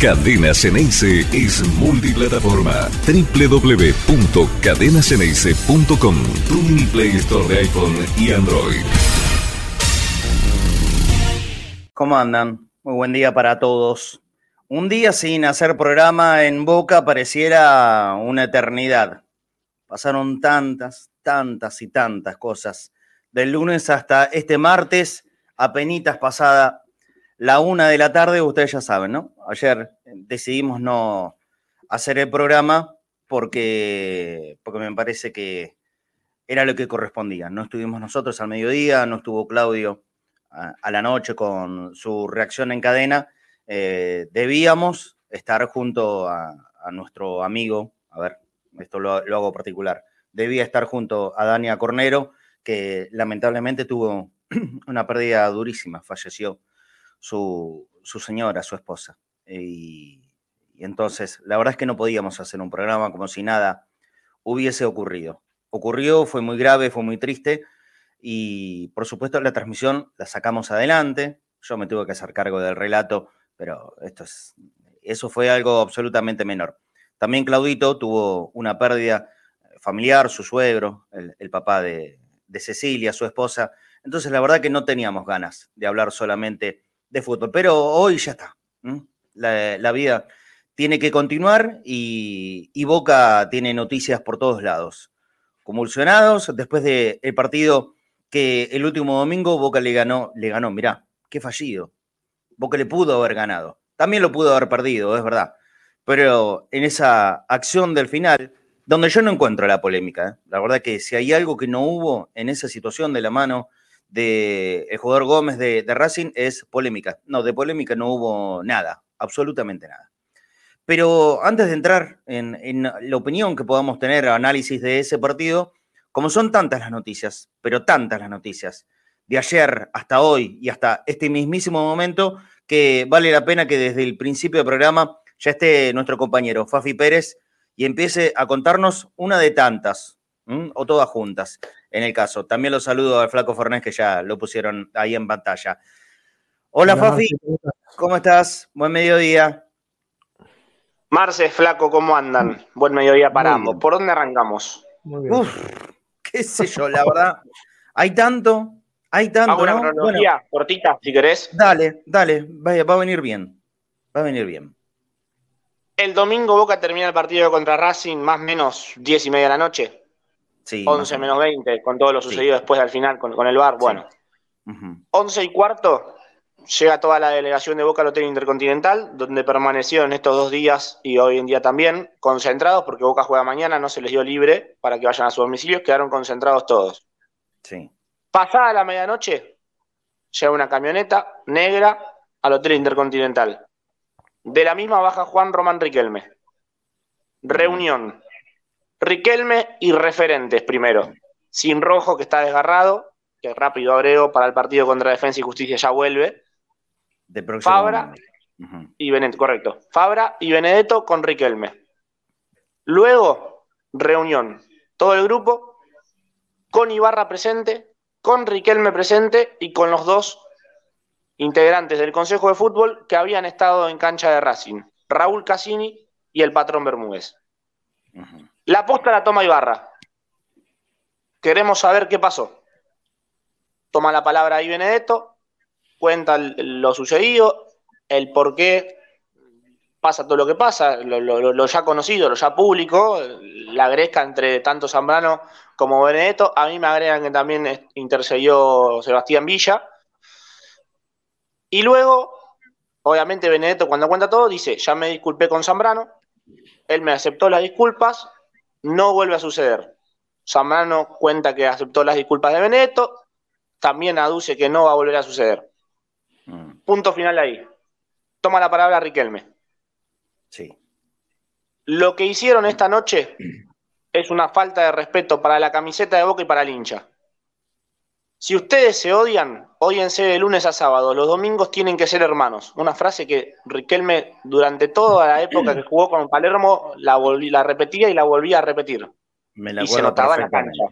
Cadena Ceneice es multiplataforma. www.cadenaceneice.com Tu mini Play Store de iPhone y Android. ¿Cómo andan? Muy buen día para todos. Un día sin hacer programa en Boca pareciera una eternidad. Pasaron tantas, tantas y tantas cosas. Del lunes hasta este martes, apenas pasada la una de la tarde, ustedes ya saben, ¿no? Ayer decidimos no hacer el programa porque, porque me parece que era lo que correspondía. No estuvimos nosotros al mediodía, no estuvo Claudio a, la noche con su reacción en cadena. Eh, debíamos estar junto a, nuestro amigo, a ver, esto lo, lo, hago particular, debía estar junto a Dania Cornero, que lamentablemente tuvo una pérdida durísima, falleció su, señora, su esposa. Y, entonces, la verdad es que no podíamos hacer un programa como si nada hubiese ocurrido. Ocurrió, fue muy grave, fue muy triste y por supuesto la transmisión la sacamos adelante. Yo me tuve que hacer cargo del relato, pero esto es, eso fue algo absolutamente menor. También Claudito tuvo una pérdida familiar, su suegro, el, papá de, de, Cecilia, su esposa. Entonces la verdad que no teníamos ganas de hablar solamente de fútbol. Pero hoy ya está. La, vida tiene que continuar y, Boca tiene noticias por todos lados. Convulsionados después del partido que el último domingo Boca le ganó, le ganó, mirá, qué fallido. Boca le pudo haber ganado. También lo pudo haber perdido, es verdad. Pero en esa acción del final, donde yo no encuentro la polémica, ¿eh? la verdad que si hay algo que no hubo en esa situación de la mano del el jugador Gómez de, Racing es polémica. No, de polémica no hubo nada, absolutamente nada. Pero antes de entrar en, la opinión que podamos tener, análisis de ese partido, como son tantas las noticias, pero tantas las noticias, de ayer hasta hoy y hasta este mismísimo momento, que vale la pena que desde el principio del programa ya esté nuestro compañero Fafi Pérez y empiece a contarnos una de tantas, o todas juntas en el caso. También lo saludo al Flaco Fornés, que ya lo pusieron ahí en pantalla. Hola, Fafi, ¿cómo estás? Buen mediodía. Marce, Flaco, ¿cómo andan? Buen mediodía para ambos. ¿Por dónde arrancamos? Muy bien. Uf, qué sé yo, la verdad. Hay tanto, hay tanto. una cronología cortita, si querés. Dale, dale, va, va a venir bien. Va a venir bien. El domingo Boca termina el partido contra Racing más o menos 10 y media de la noche. 11 menos 20, con todo lo sucedido después al final con, el bar. Bueno, 11 y cuarto llega toda la delegación de Boca al Hotel Intercontinental, donde permanecieron estos dos días y hoy en día también concentrados, porque Boca juega mañana, no se les dio libre para que vayan a sus domicilios, quedaron concentrados todos. Sí. Pasada la medianoche, llega una camioneta negra al Hotel Intercontinental. De la misma baja Juan Román Riquelme. Reunión Riquelme y referentes primero. Sin Rojo, que está desgarrado, que rápido Abreu para el partido contra Defensa y Justicia ya vuelve. De Fabra y Benedetto, correcto. Fabra y Benedetto con Riquelme. Luego, reunión. Todo el grupo con Ibarra presente, con Riquelme presente y con los dos integrantes del Consejo de Fútbol que habían estado en cancha de Racing, Raúl Cassini y el patrón Bermúdez. La posta la toma Ibarra. Queremos saber qué pasó. Toma la palabra ahí Benedetto, cuenta lo sucedido, el por qué pasa todo lo que pasa, lo, ya conocido, lo ya público, la gresca entre tanto Zambrano como Benedetto. A mí me agregan que también intercedió Sebastián Villa. Y luego, obviamente, Benedetto cuando cuenta todo dice, ya me disculpé con Zambrano, él me aceptó las disculpas, no vuelve a suceder. Zambrano cuenta que aceptó las disculpas de Benedetto, también aduce que no va a volver a suceder. Mm. Punto final ahí. Toma la palabra Riquelme. Sí. Lo que hicieron esta noche es una falta de respeto para la camiseta de Boca y para el hincha. Si ustedes se odian, óyense de lunes a sábado. Los domingos tienen que ser hermanos. Una frase que Riquelme, durante toda la época que jugó con Palermo, la, volví, la repetía y la volvía a repetir. Me la y se notaba en la cancha.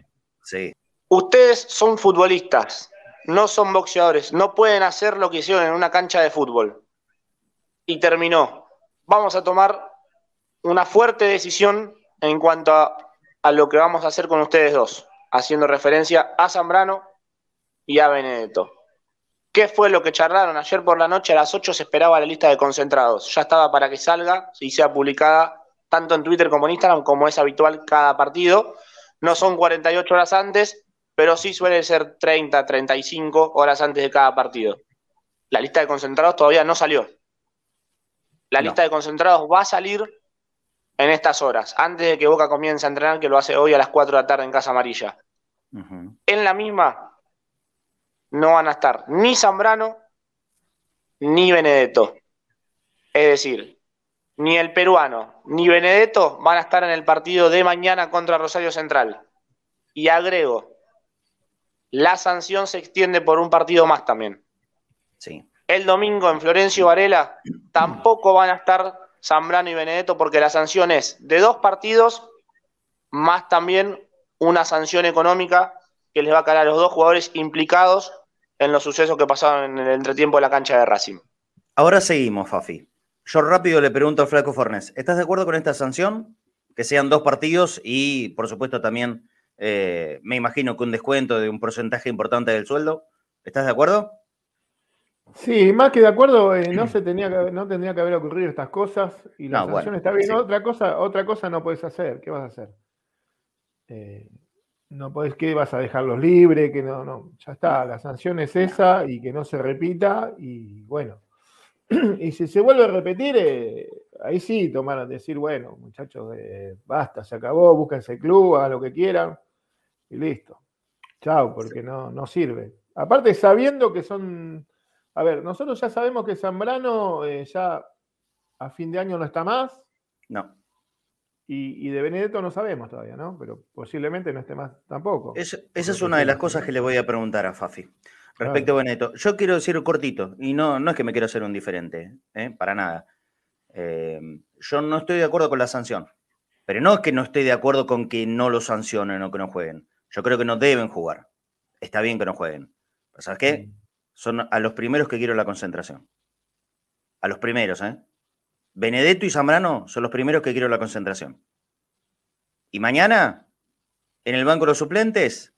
Sí. Ustedes son futbolistas, no son boxeadores. No pueden hacer lo que hicieron en una cancha de fútbol. Y terminó. vamos a tomar una fuerte decisión en cuanto a, a lo que vamos a hacer con ustedes dos, haciendo referencia a Zambrano y a Benedetto. ¿Qué fue lo que charlaron ayer por la noche? A las 8 se esperaba la lista de concentrados. Ya estaba para que salga y sea publicada tanto en Twitter como en Instagram, como es habitual cada partido. No son 48 horas antes, pero sí suele ser 30, 35 horas antes de cada partido. La lista de concentrados todavía no salió. La lista de concentrados va a salir en estas horas, antes de que Boca comience a entrenar, que lo hace hoy a las 4 de la tarde en Casa Amarilla. En la misma no van a estar ni Zambrano ni Benedetto. Es decir, ni el peruano ni Benedetto van a estar en el partido de mañana contra Rosario Central. Y agrego, la sanción se extiende por un partido más también. Sí. El domingo en Florencio Varela tampoco van a estar Zambrano y Benedetto porque la sanción es de dos partidos más también una sanción económica que les va a caer a los dos jugadores implicados en los sucesos que pasaron en el entretiempo de la cancha de Racing. Ahora seguimos, Fafi. Yo rápido le pregunto al Flaco Fornes, ¿estás de acuerdo con esta sanción? Que sean dos partidos y, por supuesto, también eh, me imagino que un descuento de un porcentaje importante del sueldo. ¿Estás de acuerdo? Sí, más que de acuerdo, eh, no se tenía que, no tendría que haber ocurrido estas cosas y la sanción está bien. Otra cosa, otra cosa no puedes hacer. ¿Qué vas a hacer? Eh, no puedes que vas a dejarlos libres, que no, no, ya está, la sanción es esa y que no se repita y bueno. Y si se vuelve a repetir, eh, ahí sí tomaron decir, bueno, muchachos, eh, basta, se acabó, búsquense el club, hagan lo que quieran y listo. Chao, porque no, no sirve. Aparte, sabiendo que son, a ver, nosotros ya sabemos que Zambrano eh, ya a fin de año no está más. No. Y, de Benedetto no sabemos todavía, ¿no? Pero posiblemente no esté más tampoco. esa es una de las cosas que le voy a preguntar a Fafi. Respecto a Benedetto, yo quiero decir cortito, y no, no es que me quiero hacer un diferente, ¿eh? para nada. Eh, yo no estoy de acuerdo con la sanción, pero no es que no estoy de acuerdo con que no lo sancionen o que no jueguen. Yo creo que no deben jugar. Está bien que no jueguen. ¿Sabes qué? Son a los primeros que quiero la concentración. A los primeros, ¿eh? Benedetto y Zambrano son los primeros que quiero la concentración. Y mañana, en el banco de los suplentes,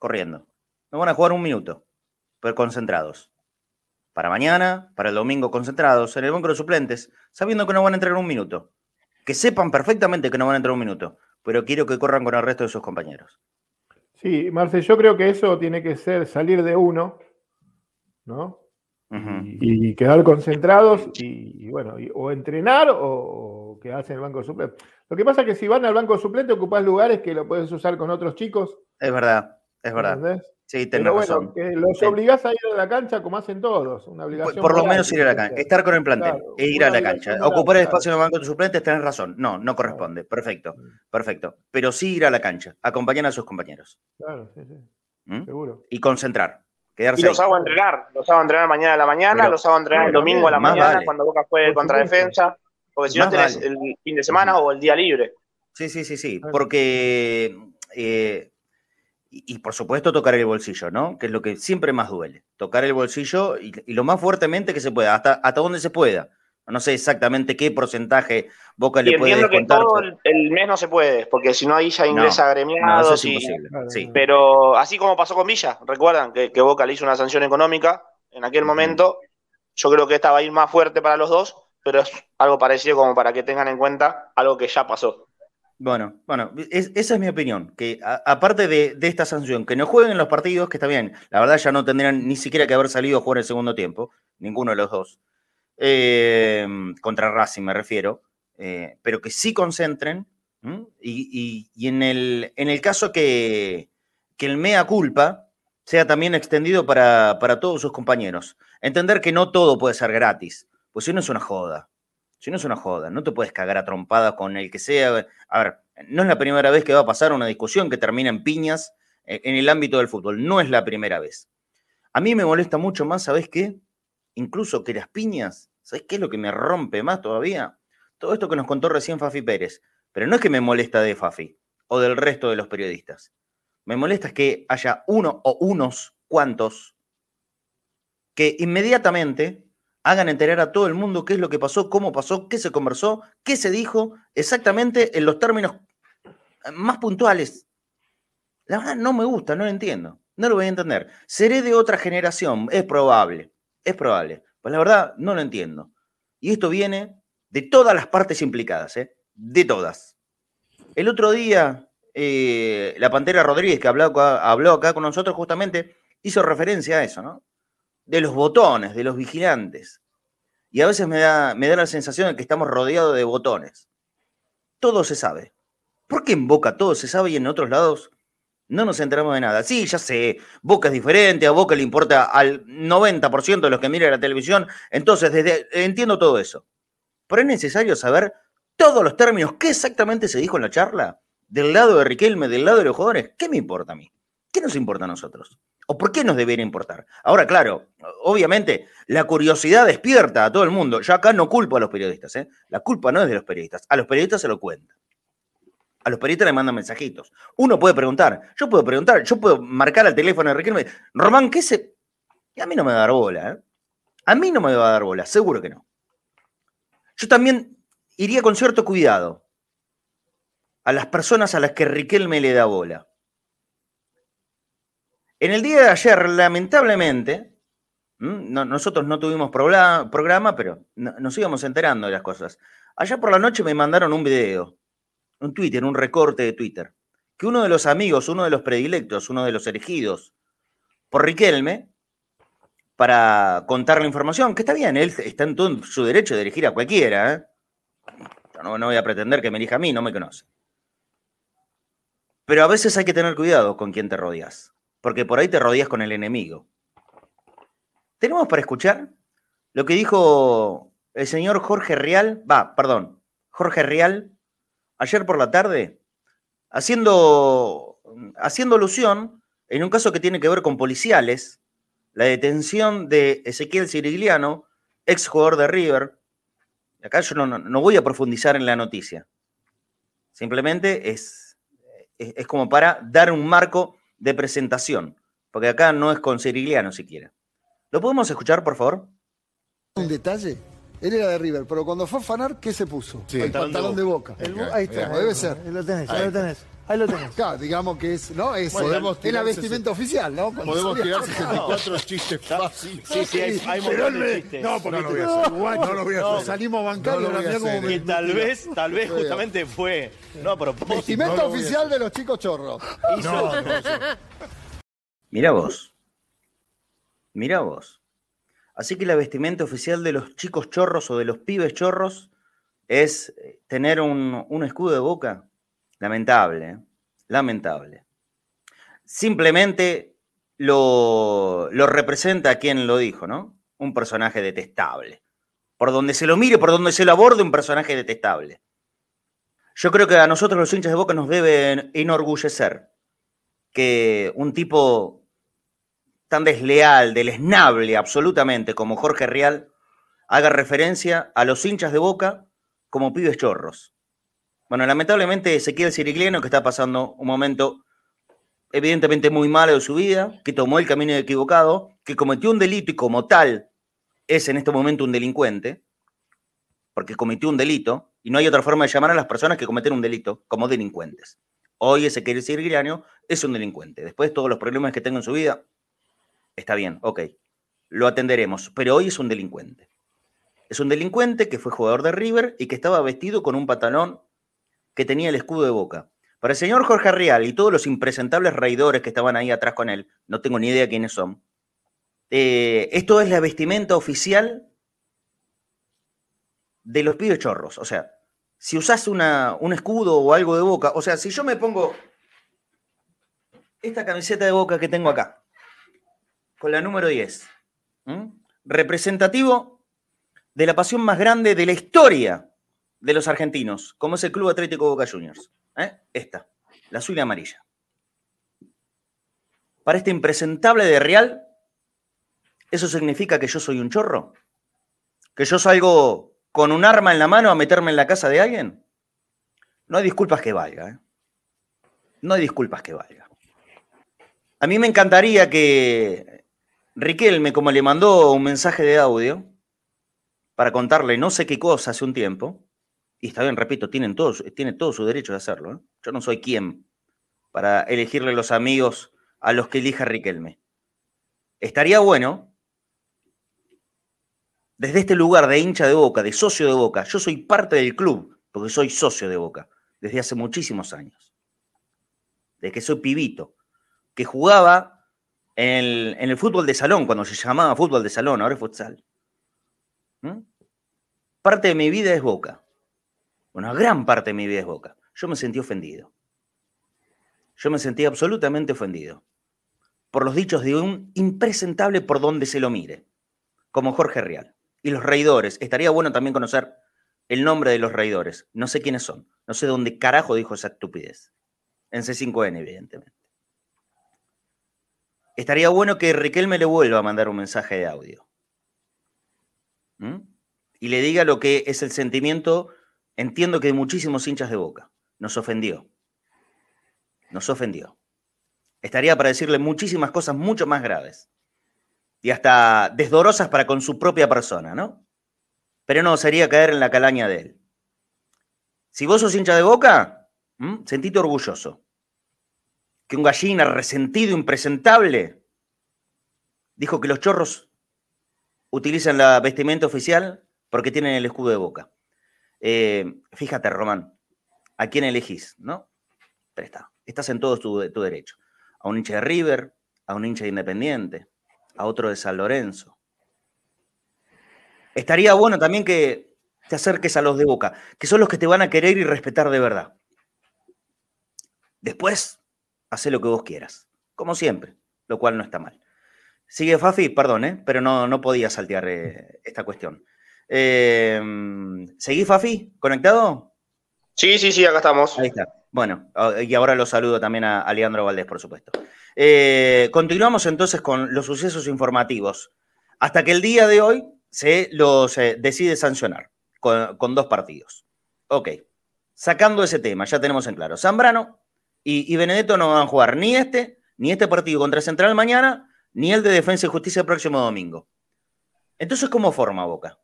corriendo. No van a jugar un minuto, pero concentrados. Para mañana, para el domingo, concentrados en el banco de los suplentes, sabiendo que no van a entrar un minuto. Que sepan perfectamente que no van a entrar un minuto, pero quiero que corran con el resto de sus compañeros. Sí, Marce, yo creo que eso tiene que ser salir de uno, ¿no? Y, quedar concentrados y, bueno, o entrenar o, quedarse en el banco suplente. Lo que pasa es que si van al banco suplente ocupás lugares que lo puedes usar con otros chicos. Es verdad, es verdad. Sí, tenés bueno, los obligás a ir a la cancha como hacen todos. Una obligación por, lo menos ir a la cancha, estar con el plantel e ir a la cancha. Ocupar el espacio en el banco de suplentes, tenés razón. No, no corresponde. Perfecto, perfecto. Pero sí ir a la cancha, acompañar a sus compañeros. Claro, sí, sí. ¿Mm? Seguro. Y concentrar y los hago entrenar, los hago entrenar mañana a la mañana, los hago entrenar el domingo a la mañana cuando Boca juegue contra defensa, porque si no tenés el fin de semana o el día libre. Sí, sí, sí, sí, porque, eh, y, por supuesto tocar el bolsillo, ¿no? Que es lo que siempre más duele, tocar el bolsillo y, lo más fuertemente que se pueda, hasta, hasta donde se pueda. No sé exactamente qué porcentaje Boca le puede descontar. que todo el mes no se puede, porque si no ahí ya ingresa agremiados. Pero así como pasó con Villa, recuerdan que, Boca le hizo una sanción económica en aquel momento. Yo creo que esta va a ir más fuerte para los dos, pero es algo parecido como para que tengan en cuenta algo que ya pasó. Bueno, bueno, esa es mi opinión, que aparte de, de, esta sanción, que no jueguen en los partidos, que está bien, la verdad ya no tendrían ni siquiera que haber salido a jugar el segundo tiempo, ninguno de los dos. Em, contra Racing me refiero, eh, pero que sí concentren, y, en, el, en, el, caso que, que, el mea culpa sea también extendido para, para, todos sus compañeros. Entender que no todo puede ser gratis, pues si no es una joda, si no es una joda, no te puedes cagar a trompada con el que sea. A ver, no es la primera vez que va a pasar una discusión que termina en piñas eh, en el ámbito del fútbol, no es la primera vez. A mí me molesta mucho más, ¿sabes qué? Incluso que las piñas, ¿sabes qué es lo que me rompe más todavía? Todo esto que nos contó recién Fafi Pérez. Pero no es que me molesta de Fafi o del resto de los periodistas. Me molesta es que haya uno o unos cuantos que inmediatamente hagan enterar a todo el mundo qué es lo que pasó, cómo pasó, qué se conversó, qué se dijo, exactamente en los términos más puntuales. La verdad no me gusta, no lo entiendo, no lo voy a entender. Seré de otra generación, es probable, es probable. Pues la verdad no lo entiendo. Y esto viene de todas las partes implicadas, ¿eh? de todas. El otro día, eh, la Pantera Rodríguez, que habló, habló acá con nosotros justamente, hizo referencia a eso, ¿no? de los botones, de los vigilantes. Y a veces me da, me da la sensación de que estamos rodeados de botones. Todo se sabe. ¿Por qué en Boca todo se sabe y en otros lados no nos enteramos de nada? Sí, ya sé, Boca es diferente, a Boca le importa al 90% de los que miran la televisión, entonces desde, entiendo todo eso. Pero es necesario saber todos los términos, qué exactamente se dijo en la charla, del lado de Riquelme, del lado de los jugadores. ¿Qué me importa a mí? ¿Qué nos importa a nosotros? ¿O por qué nos debería importar? Ahora, claro, obviamente, la curiosidad despierta a todo el mundo. Yo acá no culpo a los periodistas, ¿eh? La culpa no es de los periodistas. A los periodistas se lo cuentan. A los periodistas le mandan mensajitos. Uno puede preguntar, yo puedo preguntar, yo puedo marcar al teléfono de Riquelme, Román, ¿qué se...? Y a mí no me va a dar bola, ¿eh? A mí no me va a dar bola, seguro que no. Yo también iría con cierto cuidado a las personas a las que Riquelme le da bola. En el día de ayer, lamentablemente, nosotros no tuvimos programa, pero nos íbamos enterando de las cosas. Allá por la noche me mandaron un video, un Twitter, un recorte de Twitter, que uno de los amigos, uno de los predilectos, uno de los elegidos por Riquelme, para contar la información, que está bien, él está en todo su derecho de elegir a cualquiera. ¿eh? Yo no, no voy a pretender que me elija a mí, no me conoce. Pero a veces hay que tener cuidado con quién te rodeas porque por ahí te rodeas con el enemigo. Tenemos para escuchar lo que dijo el señor Jorge Real, va, perdón, Jorge Real, ayer por la tarde, haciendo, haciendo alusión en un caso que tiene que ver con policiales, la detención de Ezequiel Cirigliano, ex jugador de River. Acá yo no, no voy a profundizar en la noticia. Simplemente es, es como para dar un marco de presentación, porque acá no es con Cirigliano siquiera. ¿Lo podemos escuchar, por favor? Un detalle. Él era de River, pero cuando fue a fanar, ¿qué se puso? el pantalón de boca. ahí está. debe ser. Ahí lo tenés, ahí, lo tenés. Ahí lo tenés. Claro, digamos que es, ¿no? Es, podemos la vestimenta oficial, ¿no? podemos tirar 64 chistes fáciles. Sí, sí, hay, hay. No, porque no lo voy a hacer. No, lo voy a hacer. Salimos bancarios, no como Y tal vez, tal vez justamente fue, no a propósito. Vestimenta oficial de los chicos chorros. No, Mira vos. Mira vos. Así que la vestimenta oficial de los chicos chorros o de los pibes chorros es eh, tener un, escudo de boca. Lamentable, ¿eh? lamentable. Simplemente lo, lo representa quien lo dijo, ¿no? Un personaje detestable. Por donde se lo mire, por donde se lo aborde, un personaje detestable. Yo creo que a nosotros los hinchas de Boca nos deben enorgullecer que un tipo tan desleal, deleznable absolutamente como Jorge Real haga referencia a los hinchas de Boca como pibes chorros. Bueno, lamentablemente Ezequiel Cirigliano, que está pasando un momento evidentemente muy malo de su vida, que tomó el camino equivocado, que cometió un delito y como tal es en este momento un delincuente, porque cometió un delito, y no hay otra forma de llamar a las personas que cometen un delito como delincuentes. Hoy decir Grano es un delincuente. Después de todos los problemas que tenga en su vida, está bien, ok, lo atenderemos, pero hoy es un delincuente. Es un delincuente que fue jugador de River y que estaba vestido con un pantalón que tenía el escudo de boca. Para el señor Jorge Real y todos los impresentables raidores que estaban ahí atrás con él, no tengo ni idea quiénes son, eh, esto es la vestimenta oficial de los pibes chorros. O sea, si usás una, un escudo o algo de boca, o sea, si yo me pongo esta camiseta de boca que tengo acá, con la número 10, representativo de la pasión más grande de la historia de los argentinos, como es el Club Atlético Boca Juniors. ¿eh? Esta, la azul y amarilla. Para este impresentable de Real, ¿eso significa que yo soy un chorro? ¿Que yo salgo con un arma en la mano a meterme en la casa de alguien? No hay disculpas que valga. ¿eh? No hay disculpas que valga. A mí me encantaría que Riquelme, como le mandó un mensaje de audio, para contarle no sé qué cosa hace un tiempo, y está bien, repito, tienen todos, tiene todo su derecho de hacerlo. ¿eh? Yo no soy quien para elegirle los amigos a los que elija Riquelme. Estaría bueno, desde este lugar de hincha de boca, de socio de boca, yo soy parte del club, porque soy socio de boca, desde hace muchísimos años. Desde que soy pibito, que jugaba en el, fútbol de salón, cuando se llamaba fútbol de salón, ahora es futsal. ¿Mm? Parte de mi vida es boca. Una gran parte de mi vida es boca. Yo me sentí ofendido. Yo me sentí absolutamente ofendido por los dichos de un impresentable por donde se lo mire, como Jorge Real. Y los reidores, estaría bueno también conocer el nombre de los reidores. No sé quiénes son, no sé dónde carajo dijo esa estupidez. En C5N, evidentemente. Estaría bueno que Riquelme le vuelva a mandar un mensaje de audio. ¿Mm? Y le diga lo que es el sentimiento, entiendo que de muchísimos hinchas de boca. Nos ofendió. Nos ofendió estaría para decirle muchísimas cosas mucho más graves y hasta desdorosas para con su propia persona, ¿no? Pero no, sería caer en la calaña de él. Si vos sos hincha de boca, sentite orgulloso. Que un gallina resentido, impresentable, dijo que los chorros utilizan la vestimenta oficial porque tienen el escudo de boca. Eh, fíjate, Román, ¿a quién elegís? ¿No? Presta, estás en todo tu, tu derecho a un hincha de River, a un hincha de Independiente, a otro de San Lorenzo. Estaría bueno también que te acerques a los de Boca, que son los que te van a querer y respetar de verdad. Después, haz lo que vos quieras, como siempre, lo cual no está mal. Sigue Fafi, perdón, ¿eh? pero no, no podía saltear eh, esta cuestión. Eh, ¿Seguí Fafi? ¿Conectado? Sí, sí, sí, acá estamos. Ahí está. Bueno, y ahora lo saludo también a, Leandro Valdés, por supuesto. Eh, continuamos entonces con los sucesos informativos. Hasta que el día de hoy se los eh, decide sancionar con, dos partidos. Ok, sacando ese tema, ya tenemos en claro. Zambrano y, Benedetto no van a jugar ni este, ni este partido contra Central mañana, ni el de Defensa y Justicia el próximo domingo. Entonces, ¿cómo forma Boca?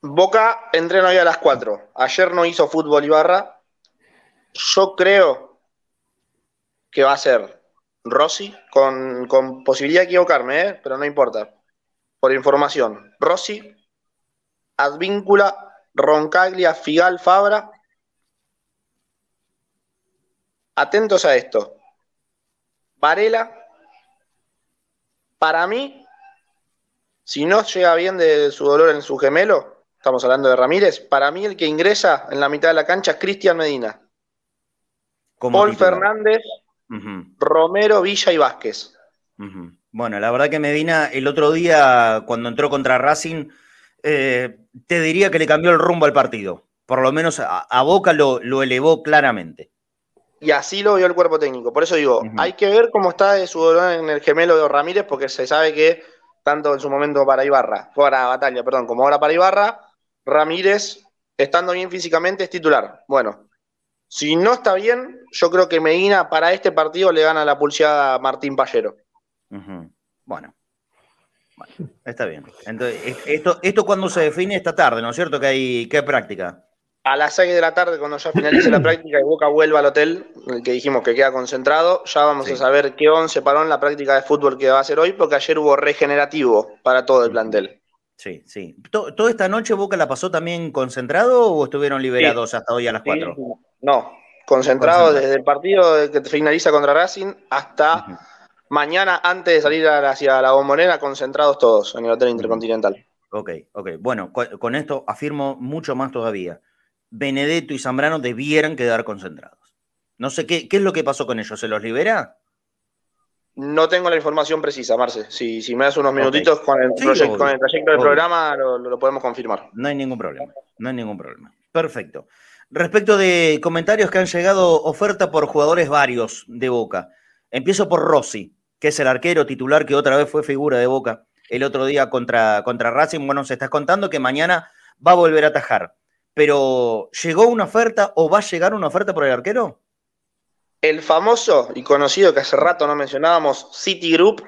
Boca entrena hoy a las 4. Ayer no hizo fútbol Ibarra, yo creo que va a ser Rossi, con, posibilidad de equivocarme, ¿eh? pero no importa. Por información. Rossi, Advíncula, Roncaglia, Figal, Fabra. Atentos a esto. Varela, para mí, si no llega bien de su dolor en su gemelo, estamos hablando de Ramírez, para mí el que ingresa en la mitad de la cancha es Cristian Medina. Paul Fernández, Romero, Villa y Vázquez. Bueno, la verdad que Medina el otro día, cuando entró contra Racing, eh, te diría que le cambió el rumbo al partido. Por lo menos a, Boca lo, elevó claramente. Y así lo vio el cuerpo técnico. Por eso digo, hay que ver cómo está de su dolor en el gemelo de Ramírez, porque se sabe que tanto en su momento para Ibarra, para Batalla, perdón, como ahora para Ibarra, Ramírez, estando bien físicamente, es titular. Bueno, si no está bien, yo creo que Medina para este partido le gana la pulseada a Martín Pallero. bueno. está bien. Entonces, esto, esto cuando se define esta tarde, ¿no es cierto? Que hay, que práctica. A las 6 de la tarde, cuando ya finalice la práctica y Boca vuelva al hotel, el que dijimos que queda concentrado, ya vamos a saber qué once paró en la práctica de fútbol que va a hacer hoy, porque ayer hubo regenerativo para todo el plantel. Sí, sí. ¿Toda esta noche Boca la pasó también concentrado o estuvieron liberados hasta hoy a las 4? No, concentrado desde el partido que finaliza contra Racing hasta mañana antes de salir hacia la bombonera, concentrados todos en el Hotel Intercontinental. Ok, ok. Bueno, con, esto afirmo mucho más todavía. Benedetto y Zambrano debieran quedar concentrados. No sé qué, qué es lo que pasó con ellos. ¿Se los libera? No tengo la información precisa, Marce. Si, si me das unos minutitos con, el trayecto del programa, lo podemos confirmar. No hay ningún problema. No hay ningún problema. Perfecto. Respecto de comentarios que han llegado, oferta por jugadores varios de Boca. Empiezo por Rossi, que es el arquero titular que otra vez fue figura de Boca el otro día contra, contra Racing. Bueno, se está contando que mañana va a volver a atajar. Pero, ¿llegó una oferta o va a llegar una oferta por el arquero? El famoso y conocido que hace rato no mencionábamos, Citigroup,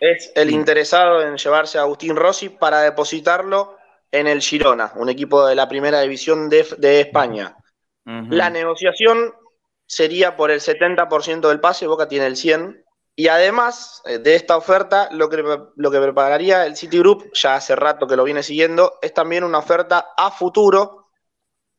es el interesado en llevarse a Agustín Rossi para depositarlo en el Girona, un equipo de la primera división de, España. La negociación sería por el 70% del pase, Boca tiene el 100%, y además eh, de esta oferta, lo que, lo que prepararía el Citigroup, ya hace rato que lo viene siguiendo, es también una oferta a futuro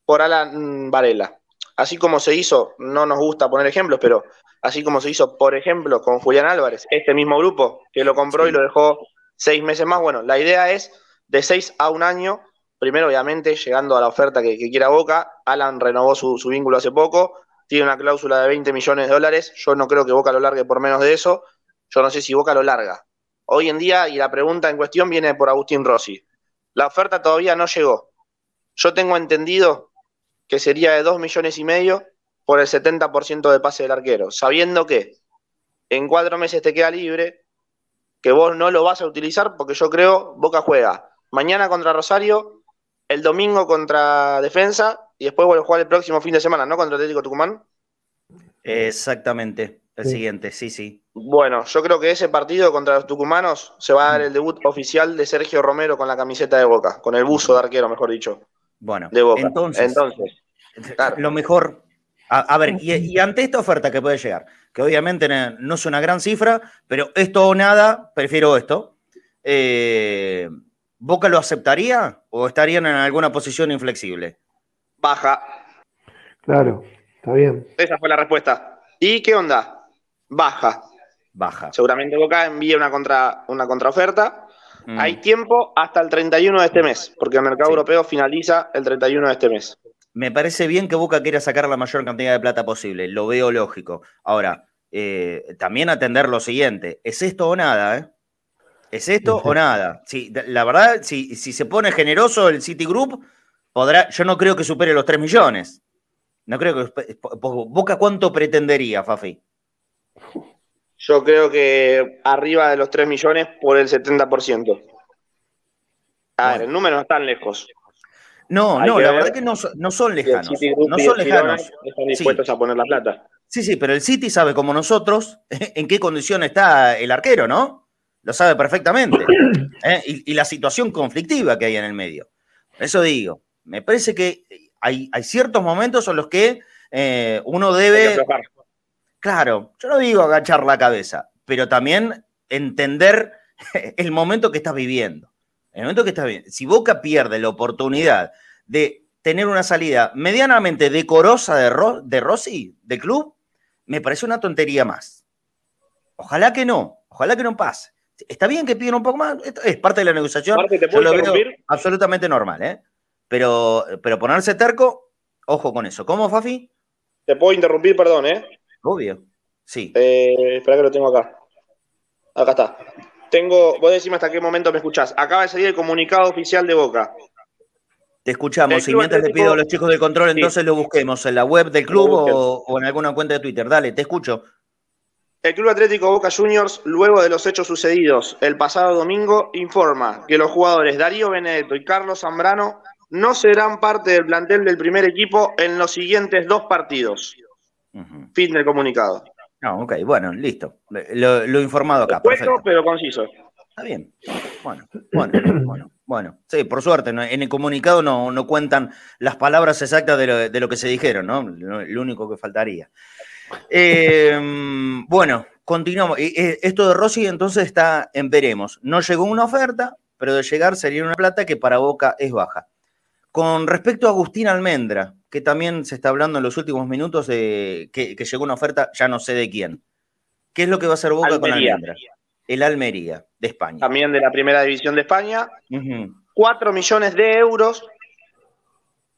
por Alan Varela. Así como se hizo, no nos gusta poner ejemplos, pero así como se hizo, por ejemplo, con Julián Álvarez, este mismo grupo que lo compró y lo dejó seis meses más. Bueno, la idea es de seis a un año, primero obviamente llegando a la oferta que, quiera Boca, Alan renovó su, su, vínculo hace poco, tiene una cláusula de 20 millones de dólares, yo no creo que Boca lo largue por menos de eso, yo no sé si Boca lo larga. Hoy en día, y la pregunta en cuestión viene por Agustín Rossi, la oferta todavía no llegó. Yo tengo entendido que sería de 2 millones y medio por el 70% de pase del arquero, sabiendo que en cuatro meses te queda libre, que vos no lo vas a utilizar porque yo creo Boca juega mañana contra Rosario, el domingo contra Defensa y después vuelve a jugar el próximo fin de semana, ¿no? Contra Atlético Tucumán. Exactamente, el siguiente, sí, sí. Bueno, yo creo que ese partido contra los tucumanos se va a dar el debut oficial de Sergio Romero con la camiseta de Boca, con el buzo de arquero, mejor dicho. Bueno, entonces, lo mejor, a, ver, y, ante esta oferta que puede llegar, que obviamente no es una gran cifra, pero esto o nada, prefiero esto. Eh, ¿Boca lo aceptaría o estarían en alguna posición inflexible? Baja. Claro, está bien. Esa fue la respuesta. ¿Y qué onda? Baja. Baja. Seguramente Boca envía una, contra, una contraoferta Mm. Hay tiempo hasta el 31 de este mes, porque el mercado europeo finaliza el 31 de este mes. Me parece bien que Boca quiera sacar la mayor cantidad de plata posible, lo veo lógico. Ahora, eh, también atender lo siguiente, ¿es esto o nada? Eh? ¿Es esto o nada? Sí, la verdad, si, si se pone generoso el Citigroup, podrá, yo no creo que supere los 3 millones. No creo que. ¿Boca cuánto pretendería, Fafi? Yo creo que arriba de los 3 millones por el 70%. A ver, el número no están lejos. No, no, la verdad que no, son lejanos. No son lejanos. Están dispuestos a poner la plata. Sí, sí, pero el City sabe como nosotros en qué condición está el arquero, ¿no? Lo sabe perfectamente. ¿eh? Y, la situación conflictiva que hay en el medio. Eso digo, me parece que hay, hay ciertos momentos en los que eh, uno debe Claro, yo no digo agachar la cabeza, pero también entender el momento que estás viviendo. El momento que estás viviendo. Si Boca pierde la oportunidad de tener una salida medianamente decorosa de, de Rossi, de club, me parece una tontería más. Ojalá que no, ojalá que no pase. Está bien que piden un poco más, es parte de la negociación. yo lo veo absolutamente normal, ¿eh? Pero, pero ponerse terco, ojo con eso. ¿Cómo, Fafi? Te puedo interrumpir, perdón, ¿eh? Obvio. Sí. Eh, espera que lo tengo acá. Acá está. Tengo, vos decime hasta qué momento me escuchás. Acaba de salir el comunicado oficial de Boca. Te escuchamos. Y mientras le pido a los chicos del control, entonces lo busquemos en la web del club o, en alguna cuenta de Twitter. Dale, te escucho. El Club Atlético Boca Juniors, luego de los hechos sucedidos el pasado domingo, informa que los jugadores Darío Benedetto y Carlos Zambrano no serán parte del plantel del primer equipo en los siguientes dos partidos. Fin del comunicado. Ah, ok, bueno, listo. Lo, informado acá. Perfecto, pero conciso. Está bien. Bueno, bueno, bueno, bueno. Sí, por suerte, en el comunicado no, no cuentan las palabras exactas de lo, que se dijeron, ¿no? Lo, único que faltaría. Em, bueno, continuamos. Esto de Rossi entonces está en veremos. No llegó una oferta, pero de llegar sería una plata que para Boca es baja. Con respecto a Agustín Almendra, que también se está hablando en los últimos minutos de que, llegó una oferta, ya no sé de quién. ¿Qué es lo que va a hacer Boca con Almendra? El Almería, de España. También de la primera división de España. Cuatro millones de euros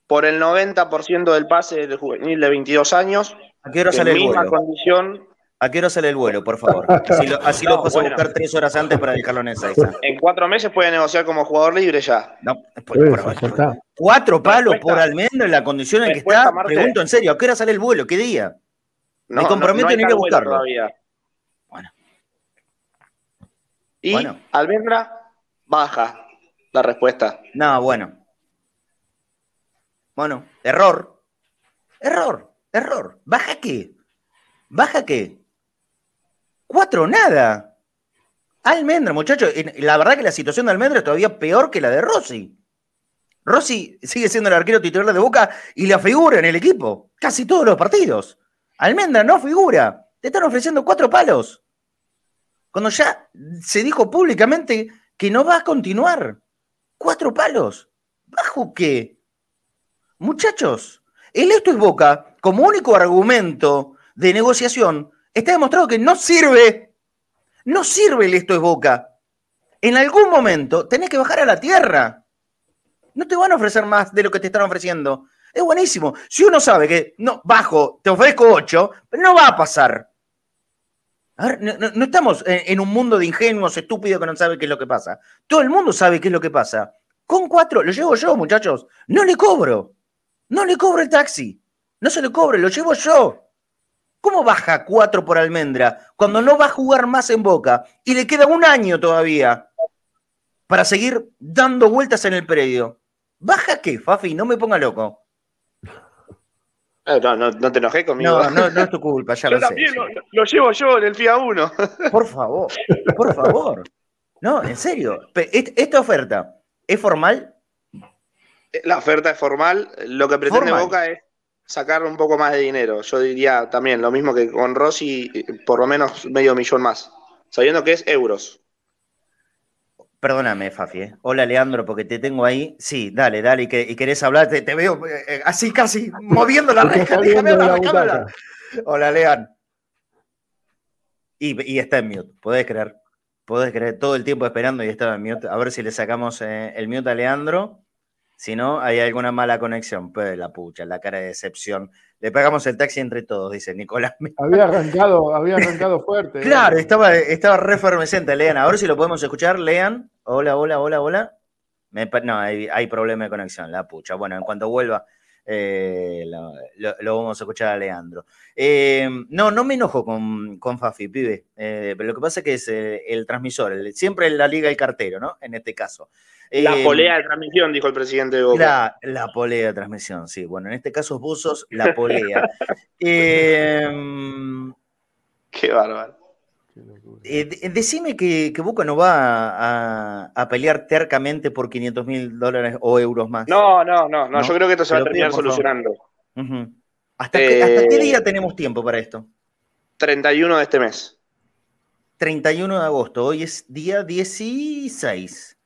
por el 90% del pase del juvenil de 22 años. ¿A qué hora sale el misma condición ¿A qué hora sale el vuelo, por favor? Así lo, vas a buscar tres horas antes para dejarlo en esa. En cuatro meses puede negociar como jugador libre ya. No, cuatro palos por almendra en la condición en que está. Pregunto en serio, ¿a qué hora sale el vuelo? ¿Qué día? Me comprometo en ir a buscarlo. Todavía. Bueno. Y almendra baja la respuesta. No, bueno. Bueno, error. Error, error. ¿Baja qué? ¿Baja qué? Cuatro, nada. Almendra, muchachos. La verdad que la situación de Almendra es todavía peor que la de Rossi. Rossi sigue siendo el arquero titular de Boca y la figura en el equipo. Casi todos los partidos. Almendra no figura. Te están ofreciendo cuatro palos. Cuando ya se dijo públicamente que no va a continuar. Cuatro palos. ¿Bajo qué? Muchachos, el esto es Boca, como único argumento de negociación, está demostrado que no sirve. No sirve el esto es Boca. En algún momento tenés que bajar a la tierra. No te van a ofrecer más de lo que te están ofreciendo. Es buenísimo. Si uno sabe que, no, bajo, te ofrezco ocho, pero no va a pasar. A ver, no, estamos en, un mundo de ingenuos estúpidos que no sabe qué es lo que pasa. Todo el mundo sabe qué es lo que pasa. Con cuatro, lo llevo yo, muchachos. No le cobro. No le cobro el taxi. No se le cobre, lo llevo yo. ¿Cómo baja cuatro por almendra cuando no va a jugar más en boca y le queda un año todavía para seguir dando vueltas en el predio? ¿Baja qué, Fafi? No me ponga loco. Eh, no, no, te enojé conmigo. No, no, no es tu culpa, ya lo sé. Lo, lo, llevo yo en el FIA 1. Por favor, por favor. No, en serio. Esta oferta, ¿es formal? La oferta es formal. Lo que pretende Boca es sacar un poco más de dinero. Yo diría también lo mismo que con Rossi, por lo menos medio millón más. Sabiendo que es euros. Perdóname, Fafi. ¿eh? Hola, Leandro, porque te tengo ahí. Sí, dale, dale. Y, querés hablar, te, veo eh, eh, así casi moviendo la reja. Hola, Lean. Y, está en mute, podés creer. Podés creer, todo el tiempo esperando y estaba en mute. A ver si le sacamos el mute a Leandro. Si no, hay alguna mala conexión. Pues la pucha, la cara de decepción. Le pagamos el taxi entre todos, dice Nicolás. Había arrancado, había arrancado fuerte. claro, estaba, estaba re Lean, ahora si lo podemos escuchar, lean. Hola, hola, hola, hola. no, hay, problema de conexión, la pucha. Bueno, en cuanto vuelva, eh, lo, vamos a escuchar a Leandro. Eh, no, no me enojo con, con Fafi, pibe. Eh, pero lo que pasa es que es el transmisor, siempre la liga el cartero, ¿no? En este caso. La polea de transmisión, dijo el presidente de Boca. La, la, polea de transmisión, sí. Bueno, en este caso Buzos, la polea. Qué bárbaro. Eh, decime que, que, Boca no va a, pelear tercamente por 500 mil dólares o euros más. No, no, no, no, yo creo que esto se va a terminar solucionando. ¿Hasta, qué, qué día tenemos tiempo para esto? 31 de este mes. 31 de agosto, hoy es día 16.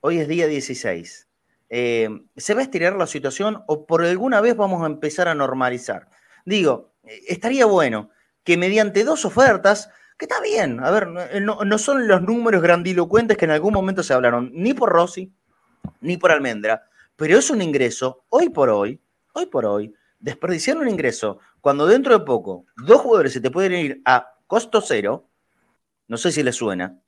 Hoy es día 16. Eh, ¿Se va a estirar la situación o por alguna vez vamos a empezar a normalizar? Digo, eh, estaría bueno que mediante dos ofertas, que está bien, a ver, no, no, son los números grandilocuentes que en algún momento se hablaron, ni por Rossi, ni por Almendra, pero es un ingreso, hoy por hoy, hoy por hoy, desperdiciar un ingreso, cuando dentro de poco dos jugadores se te pueden ir a costo cero, no sé si les suena,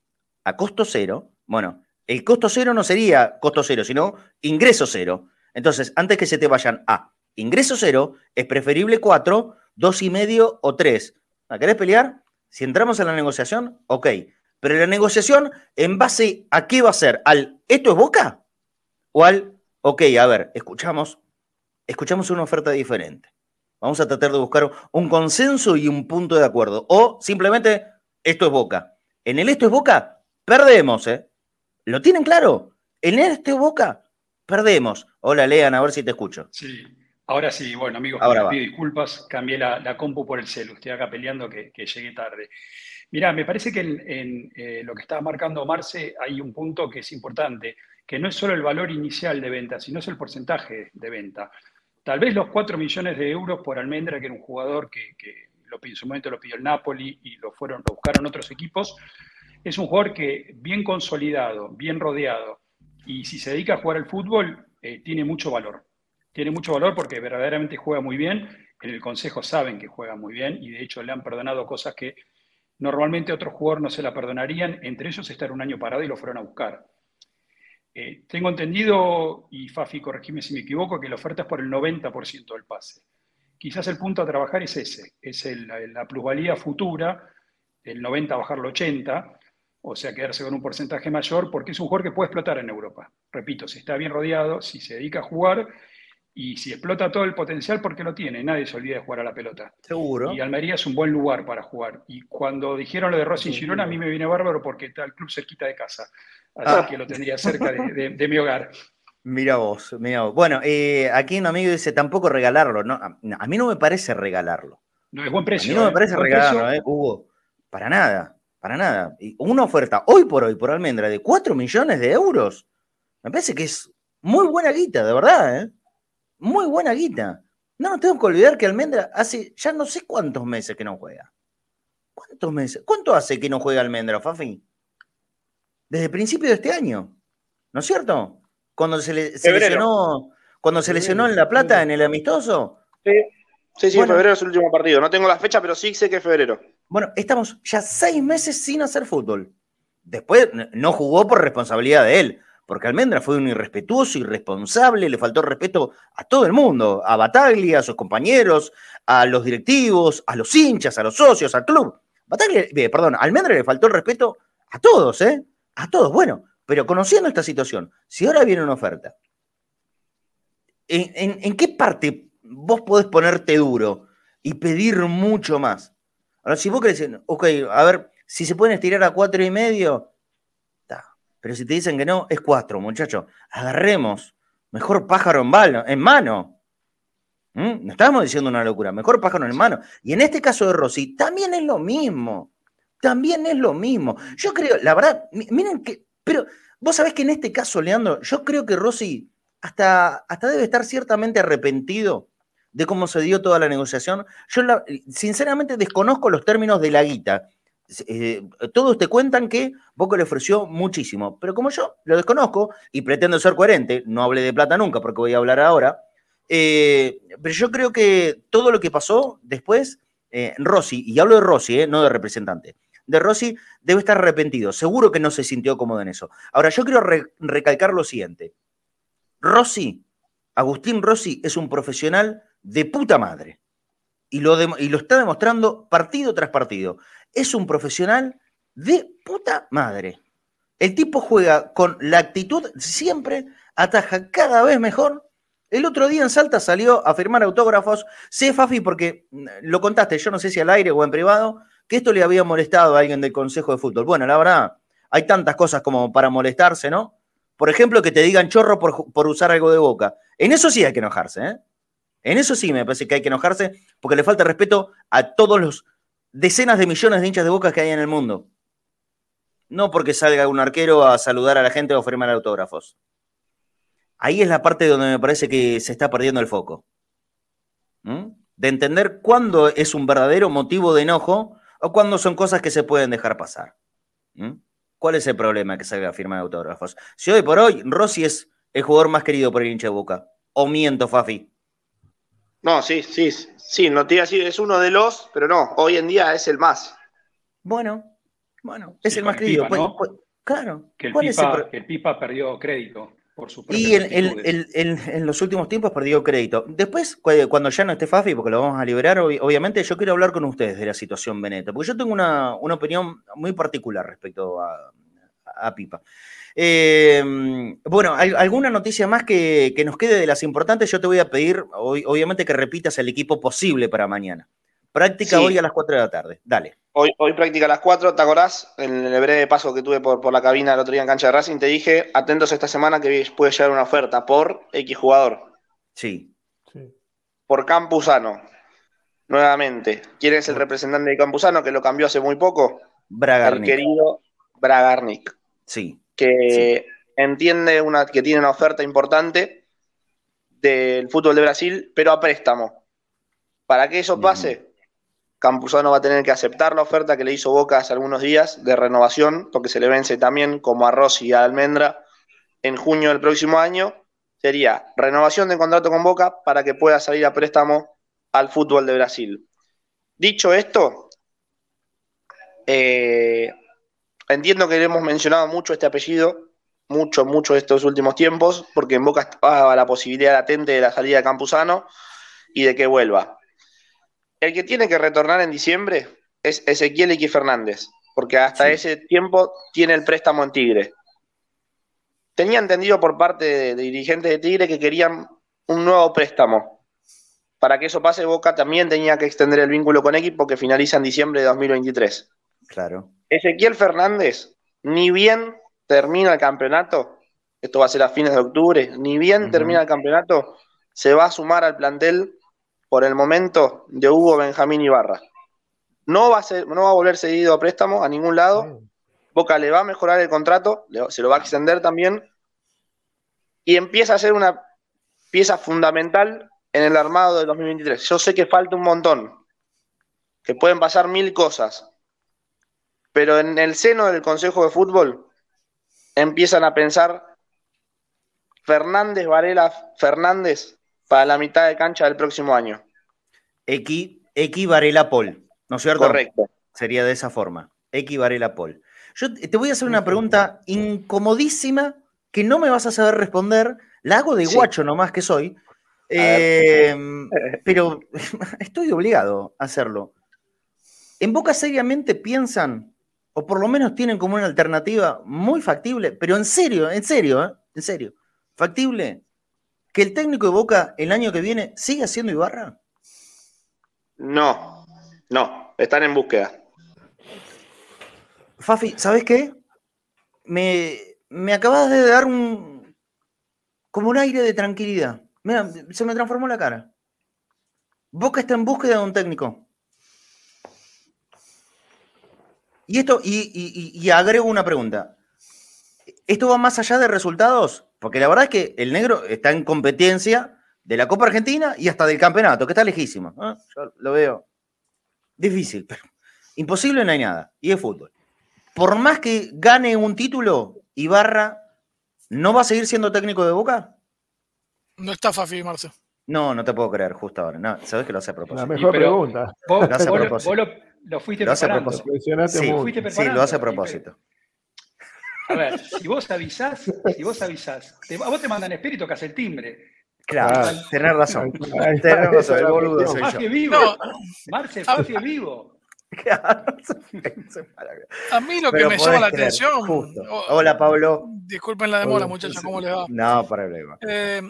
a costo cero, bueno, el costo cero no sería costo cero, sino ingreso cero. Entonces, antes que se te vayan a ingreso cero, es preferible cuatro, dos y medio o tres. ¿La querés pelear? Si entramos en la negociación, ok. Pero la negociación, ¿en base a qué va a ser? ¿Al esto es boca? ¿O al, ok, a ver, escuchamos, escuchamos una oferta diferente? Vamos a tratar de buscar un consenso y un punto de acuerdo. O simplemente, esto es boca. En el esto es boca, perdemos, ¿eh? ¿Lo tienen claro? En este Boca perdemos. Hola, Lean, a ver si te escucho. Sí, ahora sí. Bueno, amigos, ahora pido disculpas. Cambié la, compu por el celu. Estoy acá peleando que, llegué tarde. Mirá, me parece que en, eh, lo que estaba marcando Marce hay un punto que es importante, que no es solo el valor inicial de venta, sino es el porcentaje de venta. Tal vez los 4 millones de euros por Almendra, que era un jugador que, lo, en su momento lo pidió el Napoli y lo, fueron, lo buscaron otros equipos, es un jugador que bien consolidado, bien rodeado, y si se dedica a jugar al fútbol, eh, tiene mucho valor. Tiene mucho valor porque verdaderamente juega muy bien. En el Consejo saben que juega muy bien y de hecho le han perdonado cosas que normalmente otros jugadores no se la perdonarían, entre ellos estar un año parado y lo fueron a buscar. Eh, tengo entendido, y Fafi, corregime si me equivoco, que la oferta es por el 90% del pase. Quizás el punto a trabajar es ese, es la plusvalía futura, el 90 bajarlo 80, o sea, quedarse con un porcentaje mayor, porque es un jugador que puede explotar en Europa. Repito, si está bien rodeado, si se dedica a jugar, Y si explota todo el potencial, porque lo tiene, nadie se olvida de jugar a la pelota. Seguro. Y Almería es un buen lugar para jugar. Y cuando dijeron lo de Rossi y Girona, a mí me viene bárbaro porque está el club cerquita de casa. Así ah. que lo tendría cerca de, mi hogar. Mira vos, mira vos. Bueno, eh, aquí un amigo dice tampoco regalarlo. ¿no? A mí no me parece regalarlo. No, es buen precio. A mí no me ¿eh? parece regalarlo, ¿eh, Hugo? Para nada, para nada. Y una oferta hoy por hoy por Almendra de 4 millones de euros. Me parece que es muy buena guita, de verdad, ¿eh? Muy buena guita. No nos tengo que olvidar que Almendra hace ya no sé cuántos meses que no juega. ¿Cuántos meses? ¿Cuánto hace que no juega Almendra, Fafi? Desde el principio de este año. ¿No es cierto? Cuando se, le, lesionó, cuando se lesionó en La Plata, en el amistoso. Sí, sí, sí febrero es el último partido. No tengo la fecha, pero sí sé que es febrero. Bueno, estamos ya seis meses sin hacer fútbol. Después no jugó por responsabilidad de él porque Almendra fue un irrespetuoso, irresponsable, le faltó respeto a todo el mundo, a Bataglia, a sus compañeros, a los directivos, a los hinchas, a los socios, al club. Bataglia, eh, perdón, Almendra le faltó el respeto a todos, ¿eh? A todos. Bueno, pero conociendo esta situación, si ahora viene una oferta, ¿en, qué parte vos podés ponerte duro y pedir mucho más? Ahora, si vos querés, ok, a ver, si se pueden estirar a cuatro y medio, pero si te dicen que no, es cuatro, muchachos. Agarremos. Mejor pájaro en, mano. ¿Mm? No estamos diciendo una locura. Mejor pájaro en mano. Y en este caso de Rossi, también es lo mismo. También es lo mismo. Yo creo, la verdad, miren que. Pero vos sabés que en este caso, Leandro, yo creo que Rossi hasta, hasta debe estar ciertamente arrepentido de cómo se dio toda la negociación. Yo sinceramente desconozco los términos de la guita eh, todos te cuentan que Boca le ofreció muchísimo, pero como yo lo desconozco y pretendo ser coherente, no hablé de plata nunca porque voy a hablar ahora, eh, pero yo creo que todo lo que pasó después, eh, Rossi, y hablo de Rossi, no de representante, de Rossi debe estar arrepentido, seguro que no se sintió cómodo en eso. Ahora, yo quiero recalcar lo siguiente, Rossi, Agustín Rossi es un profesional de puta madre. Y lo, está demostrando partido tras partido es un profesional de puta madre. El tipo juega con la actitud, siempre ataja cada vez mejor. El otro día en Salta salió a firmar autógrafos. Sé, Fafi, porque mm, lo contaste, yo no sé si al aire o en privado, que esto le había molestado a alguien del Consejo de Fútbol. Bueno, la verdad, hay tantas cosas como para molestarse, ¿no? Por ejemplo, que te digan chorro por, por usar algo de boca. En eso sí hay que enojarse, ¿eh? En eso sí me parece que hay que enojarse porque le falta respeto a todos los decenas de millones de hinchas de Boca que hay en el mundo. No porque salga un arquero a saludar a la gente o firmar autógrafos. Ahí es la parte donde me parece que se está perdiendo el foco. De entender cuándo es un verdadero motivo de enojo o cuándo son cosas que se pueden dejar pasar. ¿Cuál es el problema que salga a firmar autógrafos? Si hoy por hoy Rossi es el jugador más querido por el hincha de Boca. O miento, Fafi. No, sí, sí, sí, no te iba a decir, es uno de los, pero no, hoy en día es el más. Bueno, bueno, es el más querido. Pues, pues, claro. Que el, pipa, perdió crédito. Por su y en, los últimos tiempos perdió crédito. Después, cuando ya no esté Fafi, porque lo vamos a liberar, obviamente yo quiero hablar con ustedes de la situación Beneta, porque yo tengo una, opinión muy particular respecto a, a Pipa. Eh, bueno, ¿alguna noticia más que, nos quede de las importantes? Yo te voy a pedir, obviamente, que repitas el equipo posible para mañana. Práctica hoy a las 4 de la tarde. Dale. Hoy, hoy práctica a las 4, ¿te acordás? En el breve paso que tuve por, la cabina el otro día en cancha de Racing, te dije, atentos esta semana que puede llegar una oferta por X jugador. Sí. Por Campuzano. Nuevamente. ¿Quién es el representante de Campuzano que lo cambió hace muy poco? Bragarnik. El querido Bragarnik. Sí que entiende una, que tiene una oferta importante del fútbol de Brasil, pero a préstamo. Para que eso pase, Campuzano va a tener que aceptar la oferta que le hizo Boca hace algunos días de renovación, porque se le vence también como a Rossi y a Almendra en junio del próximo año. Sería renovación de contrato con Boca para que pueda salir a préstamo al fútbol de Brasil. Dicho esto, eh, entiendo que hemos mencionado mucho este apellido, mucho, mucho estos últimos tiempos, porque en Boca estaba la posibilidad latente de la salida de Campuzano y de que vuelva. El que tiene que retornar en diciembre es Ezequiel X Fernández, porque hasta ese tiempo tiene el préstamo en Tigre. Tenía entendido por parte de, dirigentes de Tigre que querían un nuevo préstamo. Para que eso pase, Boca también tenía que extender el vínculo con equipo que finaliza en diciembre de 2023. Claro. Ezequiel Fernández, ni bien termina el campeonato, esto va a ser a fines de octubre, ni bien termina el campeonato, se va a sumar al plantel por el momento de Hugo Benjamín Ibarra. No va a, ser, no va a volver seguido a préstamo a ningún lado. Boca le va a mejorar el contrato, se lo va a extender también. Y empieza a ser una pieza fundamental en el armado de 2023. Yo sé que falta un montón, que pueden pasar mil cosas, pero en el seno del Consejo de Fútbol empiezan a pensar Fernández, Varela, Fernández para la mitad de cancha del próximo año. X, X Varela Paul, ¿no es cierto? Correcto. Sería de esa forma. X Varela Paul. Yo te voy a hacer una pregunta incomodísima que no me vas a saber responder. La hago de guacho nomás que soy. Em, pero estoy obligado a hacerlo. ¿En Boca seriamente piensan, o por lo menos tienen como una alternativa muy factible, pero en serio, en serio, ¿eh? en serio, factible, que el técnico de Boca el año que viene siga siendo Ibarra? No, no, están en búsqueda. Fafi, ¿sabes qué? Me, me acabas de dar un. como un aire de tranquilidad. Mira, se me transformó la cara. Boca está en búsqueda de un técnico. Y esto, y, agrego una pregunta. ¿Esto va más allá de resultados? Porque la verdad es que el negro está en competencia de la Copa Argentina y hasta del campeonato, que está lejísimo. Yo lo veo difícil, pero imposible no hay nada. Y es fútbol. Por más que gane un título, Ibarra no va a seguir siendo técnico de Boca. No está Fafi, Marce. No, no te puedo creer justo ahora. No, sabes que lo hace a propósito. La mejor pregunta. Vos, lo, fuiste lo hace preparando. Sí, sí, lo hace a propósito. A ver, si vos avisás, si vos avisás, a vos te mandan espíritu que hace el timbre. Claro, tenés razón. Tenés razón, el boludo soy yo. vivo. Marce, Fafi es vivo. a mí lo que me llama la atención. Hola, Pablo. Disculpen la demora, muchachos, ¿cómo les va? No, problema. Eh,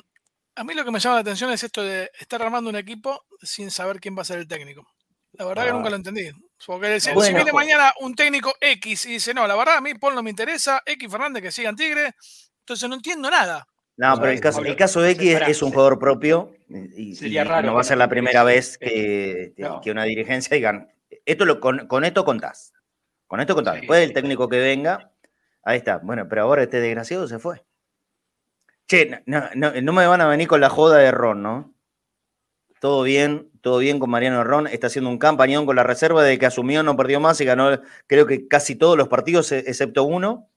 a mí lo que me llama la atención es esto de estar armando un equipo sin saber quién va a ser el técnico. La verdad que ah. nunca lo entendí. Porque si, viene mañana un técnico X y dice, no, la verdad a mí Paul no me interesa, X Fernández que siga en Tigre, entonces no entiendo nada. No, pero el caso, el caso de X es un jugador propio y, no va a ser la primera vez que, que una dirigencia digan, esto lo, con, esto contás. Con esto contás. Después el técnico que venga, ahí está. Bueno, pero ahora este desgraciado se fue. Che, no, me van a venir con la joda de Ron, ¿no? Todo bien, todo bien con Mariano Ron. Está haciendo un campañón con la reserva de que asumió, no perdió más y ganó, creo que casi todos los partidos, e, excepto uno.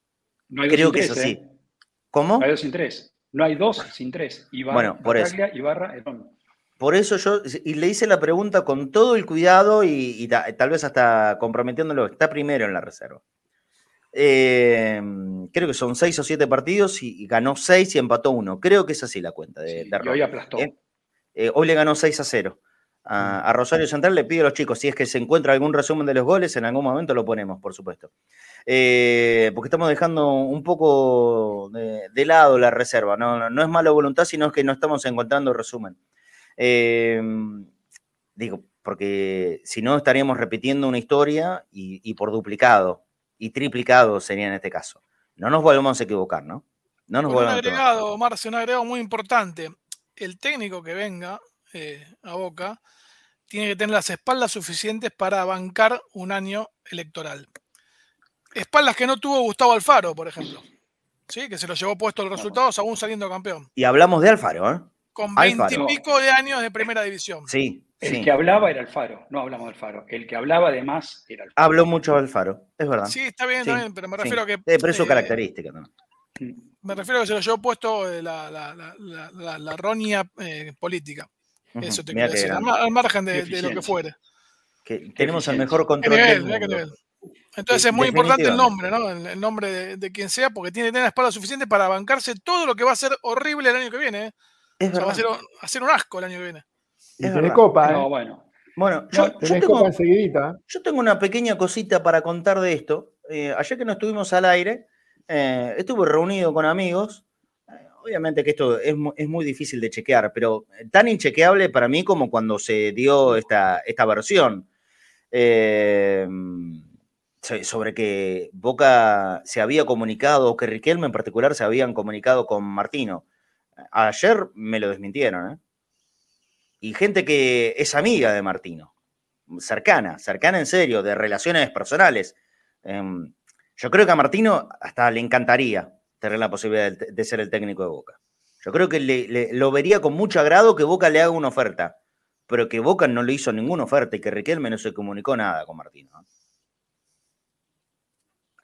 No hay creo que es así. ¿eh? ¿Cómo? No hay dos sin tres. No hay dos sin tres. Ibarra, bueno, por eso. Ibarra, por eso yo, y le hice la pregunta con todo el cuidado y, tal vez hasta comprometiéndolo, está primero en la reserva. Eh, creo que son seis o siete partidos y, ganó seis y empató uno. Creo que es así la cuenta de, sí, hoy aplastó. Eh, eh, hoy le ganó 6 a 0. A, Rosario Central le pido a los chicos, si es que se encuentra algún resumen de los goles, en algún momento lo ponemos, por supuesto. porque estamos dejando un poco de, lado la reserva. No, no, es mala voluntad, sino que no estamos encontrando resumen. Em, digo, porque si no estaríamos repitiendo una historia y, por duplicado y triplicado sería en este caso. No nos volvemos a equivocar, ¿no? No nos a equivocar. agregado, Marce, un agregado muy importante. El técnico que venga eh, a Boca tiene que tener las espaldas suficientes para bancar un año electoral. Espaldas que no tuvo Gustavo Alfaro, por ejemplo. ¿Sí? Que se lo llevó puesto los resultados aún saliendo campeón. Y hablamos de Alfaro, ¿eh? con veintipico de años de primera división. Sí. El que hablaba era Alfaro, no hablamos de Alfaro. El que hablaba además era Alfaro. Habló mucho Alfaro, es verdad. Sí, está bien, pero me refiero a que. pero es su eh, característica ¿no? Me refiero a que se lo llevó puesto eh, la, la, la, la roña eh, política. Eso te quiero decir, al, margen de, lo que fuere. Que tenemos el mejor control. Entonces es muy importante el nombre, ¿no? El, nombre de, quien sea, porque tiene que tener la espalda suficiente para bancarse todo lo que va a ser horrible el año que viene. ¿eh? Es va a ser, un asco el año que viene. Y tiene copa, ¿eh? bueno. Bueno, yo, tengo, yo, tengo, una pequeña cosita para contar de esto. Eh, ayer que no estuvimos al aire, eh, estuve reunido con amigos, obviamente que esto es, muy difícil de chequear, pero tan inchequeable para mí como cuando se dio esta, esta versión. Eh, sobre que Boca se había comunicado, o que Riquelme en particular se habían comunicado con Martino. Ayer me lo desmintieron, ¿eh? Y gente que es amiga de Martino, cercana, cercana en serio, de relaciones personales. Em, yo creo que a Martino hasta le encantaría tener la posibilidad de, ser el técnico de Boca. Yo creo que le, lo vería con mucho agrado que Boca le haga una oferta, pero que Boca no le hizo ninguna oferta y que Riquelme no se comunicó nada con Martino.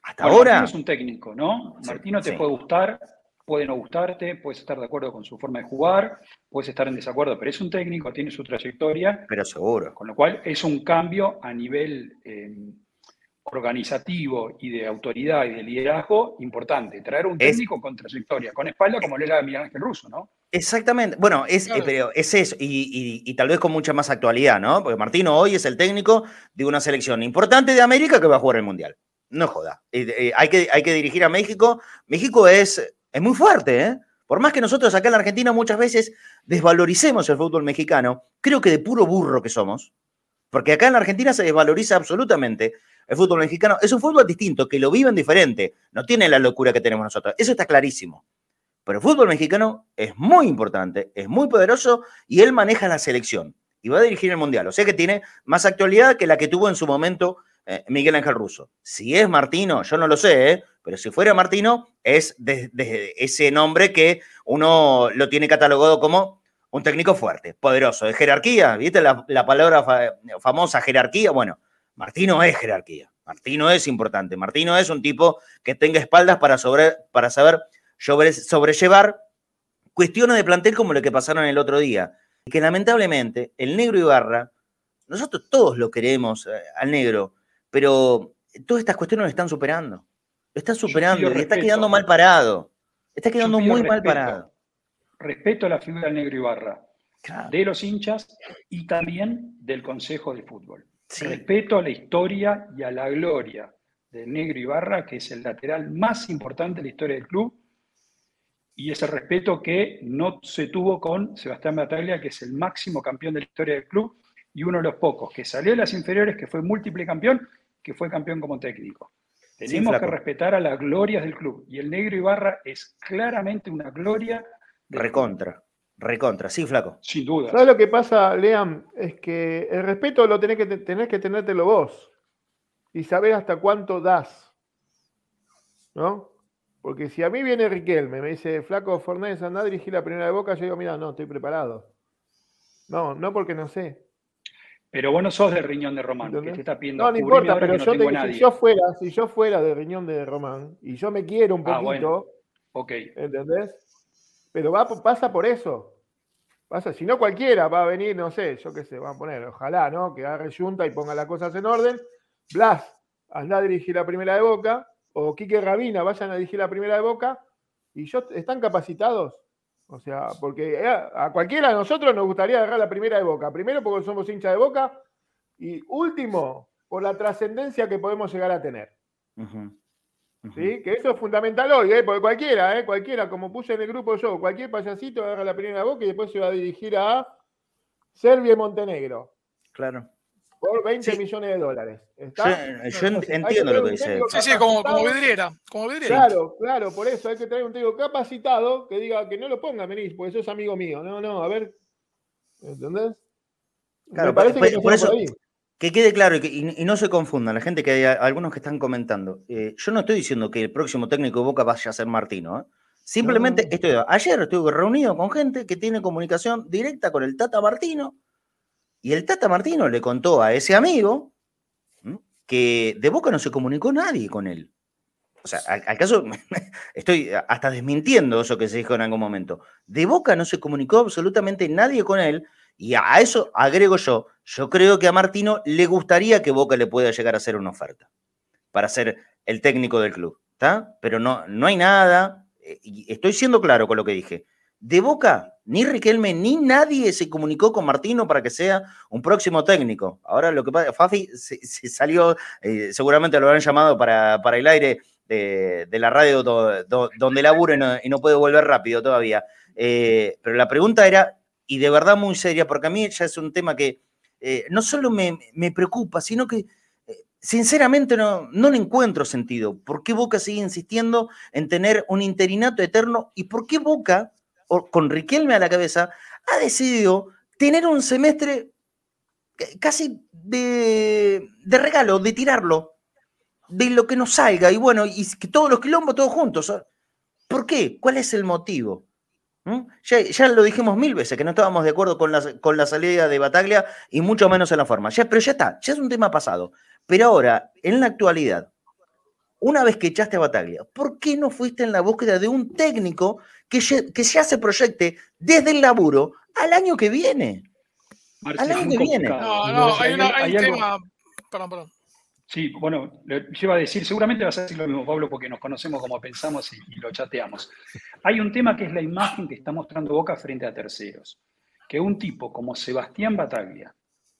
Hasta ahora. Martino es un técnico, ¿no? Martino te puede gustar, puede no gustarte, puedes estar de acuerdo con su forma de jugar, puedes estar en desacuerdo, pero es un técnico, tiene su trayectoria. Pero seguro. Con lo cual es un cambio a nivel eh, organizativo y de autoridad y de liderazgo importante. Traer un técnico con trayectoria, con espalda, como le era Miguel Ángel Russo, ¿no? Exactamente. Bueno, es, eh, es eso, y, y, tal vez con mucha más actualidad, ¿no? Porque Martino hoy es el técnico de una selección importante de América que va a jugar el Mundial. No joda. Eh, hay, que, hay que dirigir a México. México es, es muy fuerte, ¿eh? Por más que nosotros acá en la Argentina muchas veces desvaloricemos el fútbol mexicano, creo que de puro burro que somos, porque acá en la Argentina se desvaloriza absolutamente el fútbol mexicano. Es un fútbol distinto, que lo viven diferente, no tiene la locura que tenemos nosotros. Eso está clarísimo. Pero el fútbol mexicano es muy importante, es muy poderoso y él maneja la selección y va a dirigir el Mundial. O sea que tiene más actualidad que la que tuvo en su momento eh, Miguel Ángel Russo. Si es Martino, yo no lo sé, ¿eh? pero si fuera Martino, es de, ese nombre que uno lo tiene catalogado como un técnico fuerte, poderoso, de jerarquía. ¿Viste la, palabra famosa jerarquía? Bueno, Martino es jerarquía. Martino es importante. Martino es un tipo que tenga espaldas para, sobre, para saber sobrellevar cuestiones de plantel como lo que pasaron el otro día. Y que lamentablemente el negro Ibarra, nosotros todos lo queremos eh, al negro, pero todas estas cuestiones lo están superando. Lo están superando y está quedando mal parado. Está quedando muy mal parado. Respeto a la figura del negro Ibarra, de los hinchas y también del Consejo de Fútbol. Respeto a la historia y a la gloria del negro Ibarra, que es el lateral más importante de la historia del club, y ese respeto que no se tuvo con Sebastián Bataglia, que es el máximo campeón de la historia del club y uno de los pocos que salió de las inferiores, que fue múltiple campeón que fue campeón como técnico. Tenemos que respetar a las glorias del club. Y el negro Ibarra es claramente una gloria. Recontra, recontra, sí, flaco. Sin duda. ¿Sabes lo que pasa, Leam? Es que el respeto lo tenés que, tenés que tenértelo vos. Y saber hasta cuánto das. ¿No? Porque si a mí viene Riquelme, me dice, flaco Fornés, anda a dirigir la primera de boca, yo digo, mira, no, estoy preparado. No, no porque no sé. Pero vos no sos del riñón de Román, que te está pidiendo No, no importa, pero yo te, si yo fuera, si yo fuera del riñón de Román y yo me quiero un ah, poquito, ¿entendés? Pero va, pasa por eso. Pasa, si no cualquiera va a venir, no sé, yo qué sé, va a poner, ojalá, ¿no? Que agarre junta y ponga las cosas en orden. Blas, anda a dirigir la primera de Boca, o Quique Rabina, vayan a dirigir la primera de Boca, y yo, ¿están capacitados? O sea, porque eh, a cualquiera de nosotros nos gustaría agarrar la primera de Boca. Primero porque somos hinchas de Boca y último, por la trascendencia que podemos llegar a tener. ¿Sí? Que eso es fundamental hoy, ¿eh? porque cualquiera, ¿eh? cualquiera, como puse en el grupo yo, cualquier payasito agarra la primera Boca y después se va a dirigir a Serbia y Montenegro. Claro por 20 millones de dólares. yo entiendo lo que dice. Sí, sí, como, vidriera, como, vidriera, Claro, claro, por eso hay que traer un técnico capacitado que diga que no lo ponga, venís, porque eso es amigo mío. No, no, a ver. ¿Entendés? Claro, Me parece por, que por eso, que quede claro y, no se confundan, la gente que hay algunos que están comentando. Eh, yo no estoy diciendo que el próximo técnico de Boca vaya a ser Martino. ¿eh? Simplemente estoy, ayer estuve reunido con gente que tiene comunicación directa con el Tata Martino y el Tata Martino le contó a ese amigo que de Boca no se comunicó nadie con él. O sea, ¿acaso estoy hasta desmintiendo eso que se dijo en algún momento? De Boca no se comunicó absolutamente nadie con él. Y a eso agrego yo, yo creo que a Martino le gustaría que Boca le pueda llegar a hacer una oferta para ser el técnico del club, ¿está? Pero no, no hay nada, eh, estoy siendo claro con lo que dije. De Boca, ni Riquelme ni nadie se comunicó con Martino para que sea un próximo técnico. Ahora lo que pasa, Fafi se, salió, eh, seguramente lo habrán llamado para, para, el aire de, la radio donde laburo y no, puede volver rápido todavía. Eh, pero la pregunta era, y de verdad muy seria, porque a mí ya es un tema que eh, no solo me, preocupa, sino que eh, sinceramente no, no le encuentro sentido. ¿Por qué Boca sigue insistiendo en tener un interinato eterno? ¿Y por qué Boca, con Riquelme a la cabeza, ha decidido tener un semestre casi de, de regalo, de tirarlo? de lo que nos salga y bueno, y que todos los quilombos todos juntos. ¿Por qué? ¿Cuál es el motivo? ¿Mm? Ya, lo dijimos mil veces, que no estábamos de acuerdo con la, con la salida de Bataglia y mucho menos en la forma. Ya, pero ya está, ya es un tema pasado. Pero ahora, en la actualidad, una vez que echaste a Bataglia, ¿por qué no fuiste en la búsqueda de un técnico que ya, que ya se proyecte desde el laburo al año que viene? al año que viene. No, no, hay, un tema. Perdón, perdón. Sí, bueno, yo iba a decir, seguramente vas a decir lo mismo, Pablo, porque nos conocemos como pensamos y, lo chateamos. Hay un tema que es la imagen que está mostrando Boca frente a terceros. Que un tipo como Sebastián Bataglia,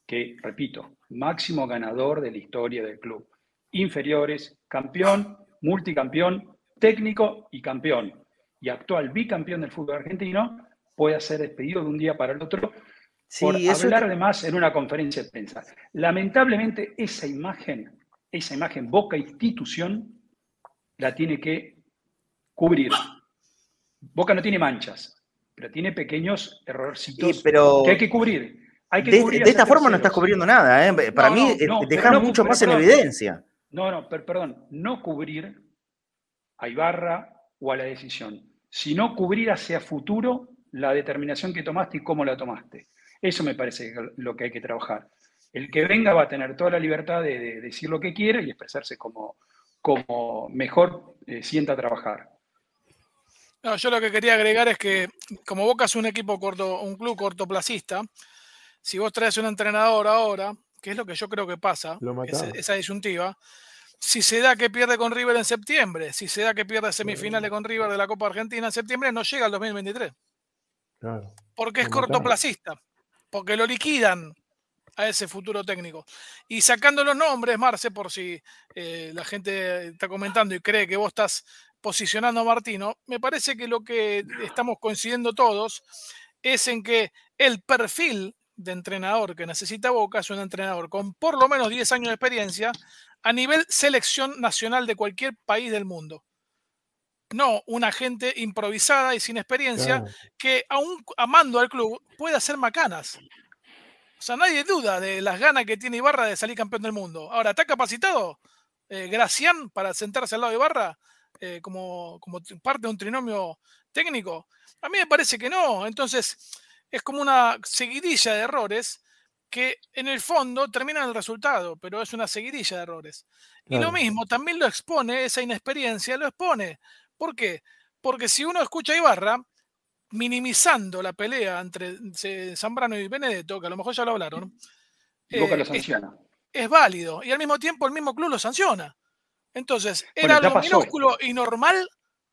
que, repito, máximo ganador de la historia del club, inferiores, campeón, multicampeón, técnico y campeón, y actual bicampeón del fútbol argentino, puede ser despedido de un día para el otro por hablar además en una conferencia de prensa. Lamentablemente esa imagen esa imagen Boca institución la tiene que cubrir. Boca no tiene manchas, pero tiene pequeños errorcitos que hay que cubrir. de, esta forma no estás cubriendo nada, ¿eh? para mí eh, dejas mucho más en evidencia. No, no, perdón, no cubrir a Ibarra o a la decisión, sino cubrir hacia futuro la determinación que tomaste y cómo la tomaste. Eso me parece lo que hay que trabajar el que venga va a tener toda la libertad de, decir lo que quiere y expresarse como, como mejor eh, sienta trabajar. No, yo lo que quería agregar es que como Boca es un equipo corto, un club cortoplacista, si vos traes un entrenador ahora, que es lo que yo creo que pasa, esa disyuntiva, si se da que pierde con River en septiembre, si se da que pierde semifinales con River de la Copa Argentina en septiembre, no llega al 2023. Claro. Porque es cortoplacista, porque lo liquidan a ese futuro técnico. Y sacando los nombres, Marce, por si eh, la gente está comentando y cree que vos estás posicionando a Martino, me parece que lo que estamos coincidiendo todos es en que el perfil de entrenador que necesita Boca es un entrenador con por lo menos 10 años de experiencia a nivel selección nacional de cualquier país del mundo. No una gente improvisada y sin experiencia que, aún amando al club, puede hacer macanas. O sea, nadie duda de las ganas que tiene Ibarra de salir campeón del mundo. Ahora, ¿está capacitado eh, Gracián para sentarse al lado de Ibarra eh, como, como parte de un trinomio técnico? A mí me parece que no. Entonces, es como una seguidilla de errores que en el fondo terminan el resultado, pero es una seguidilla de errores. Y lo mismo, también lo expone, esa inexperiencia lo expone. ¿Por qué? Porque si uno escucha a Ibarra, minimizando la pelea entre Zambrano y Benedetto, que a lo mejor ya lo hablaron. Boca lo eh, sanciona. Es, válido. Y al mismo tiempo el mismo club lo sanciona. Entonces, era algo minúsculo y normal.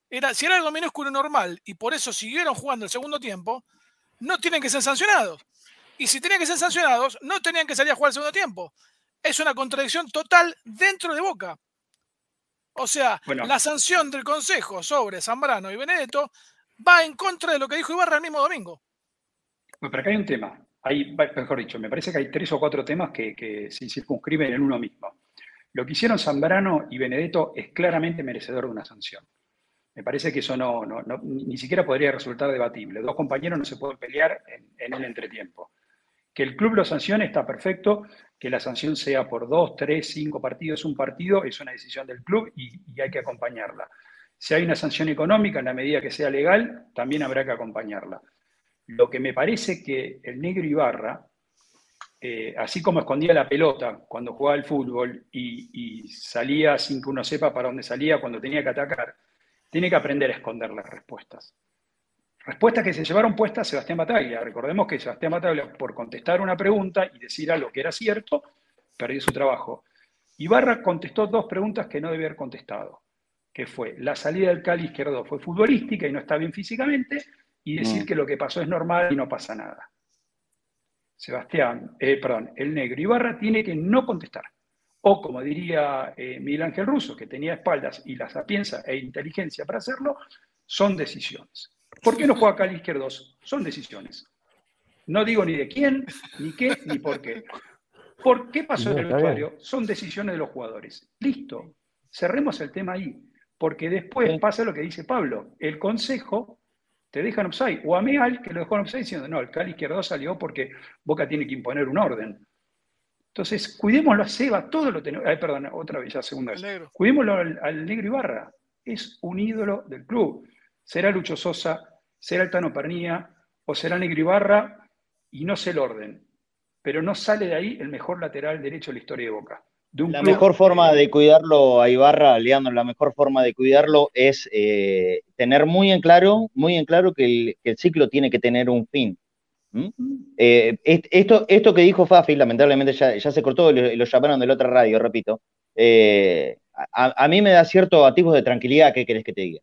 Era, si era algo minúsculo y normal y por eso siguieron jugando el segundo tiempo, no tienen que ser sancionados. Y si tenían que ser sancionados, no tenían que salir a jugar el segundo tiempo. Es una contradicción total dentro de Boca. O sea, la sanción del Consejo sobre Zambrano y Benedetto va en contra de lo que dijo Ibarra el mismo domingo. pero acá hay un tema, hay, mejor dicho, me parece que hay tres o cuatro temas que, se circunscriben en uno mismo. Lo que hicieron Zambrano y Benedetto es claramente merecedor de una sanción. Me parece que eso no, ni siquiera podría resultar debatible. Dos compañeros no se pueden pelear en, el entretiempo. Que el club lo sancione está perfecto, que la sanción sea por dos, tres, cinco partidos, un partido, es una decisión del club y hay que acompañarla. Si hay una sanción económica, en la medida que sea legal, también habrá que acompañarla. Lo que me parece que el negro Ibarra, eh, así como escondía la pelota cuando jugaba al fútbol y, salía sin que uno sepa para dónde salía cuando tenía que atacar, tiene que aprender a esconder las respuestas. Respuestas que se llevaron puestas Sebastián Bataglia. Recordemos que Sebastián Bataglia, por contestar una pregunta y decir algo que era cierto, perdió su trabajo. Ibarra contestó dos preguntas que no debía haber contestado que fue la salida del Cali izquierdo fue futbolística y no está bien físicamente, y decir mm. que lo que pasó es normal y no pasa nada. Sebastián, eh, perdón, el negro Ibarra tiene que no contestar. O como diría eh, Miguel Ángel Russo, que tenía espaldas y la sapienza e inteligencia para hacerlo, son decisiones. ¿Por qué no juega al izquierdos? Son decisiones. No digo ni de quién, ni qué, ni por qué. ¿Por qué pasó en el vestuario? Son decisiones de los jugadores. Listo. Cerremos el tema ahí. Porque después pasa lo que dice Pablo. El consejo te deja en offside. O a Meal, que lo dejó en offside diciendo, no, el Cali izquierdo salió porque Boca tiene que imponer un orden. Entonces, cuidémoslo a Seba, todo lo tenemos. Ay, perdón, otra vez, ya segunda vez. Cuidémoslo al, Negro Ibarra. Es un ídolo del club. Será Lucho Sosa, será el Tano Pernía o será Negro Ibarra y no sé el orden. Pero no sale de ahí el mejor lateral derecho de la historia de Boca. la mejor forma de cuidarlo a Ibarra, Leandro, la mejor forma de cuidarlo es eh, tener muy en claro, muy en claro que el ciclo tiene que tener un fin. Eh, esto, esto que dijo Fafi, lamentablemente ya, se cortó y lo, llamaron de la otra radio, repito. Eh, a, mí me da cierto atisbo de tranquilidad, ¿qué querés que te diga?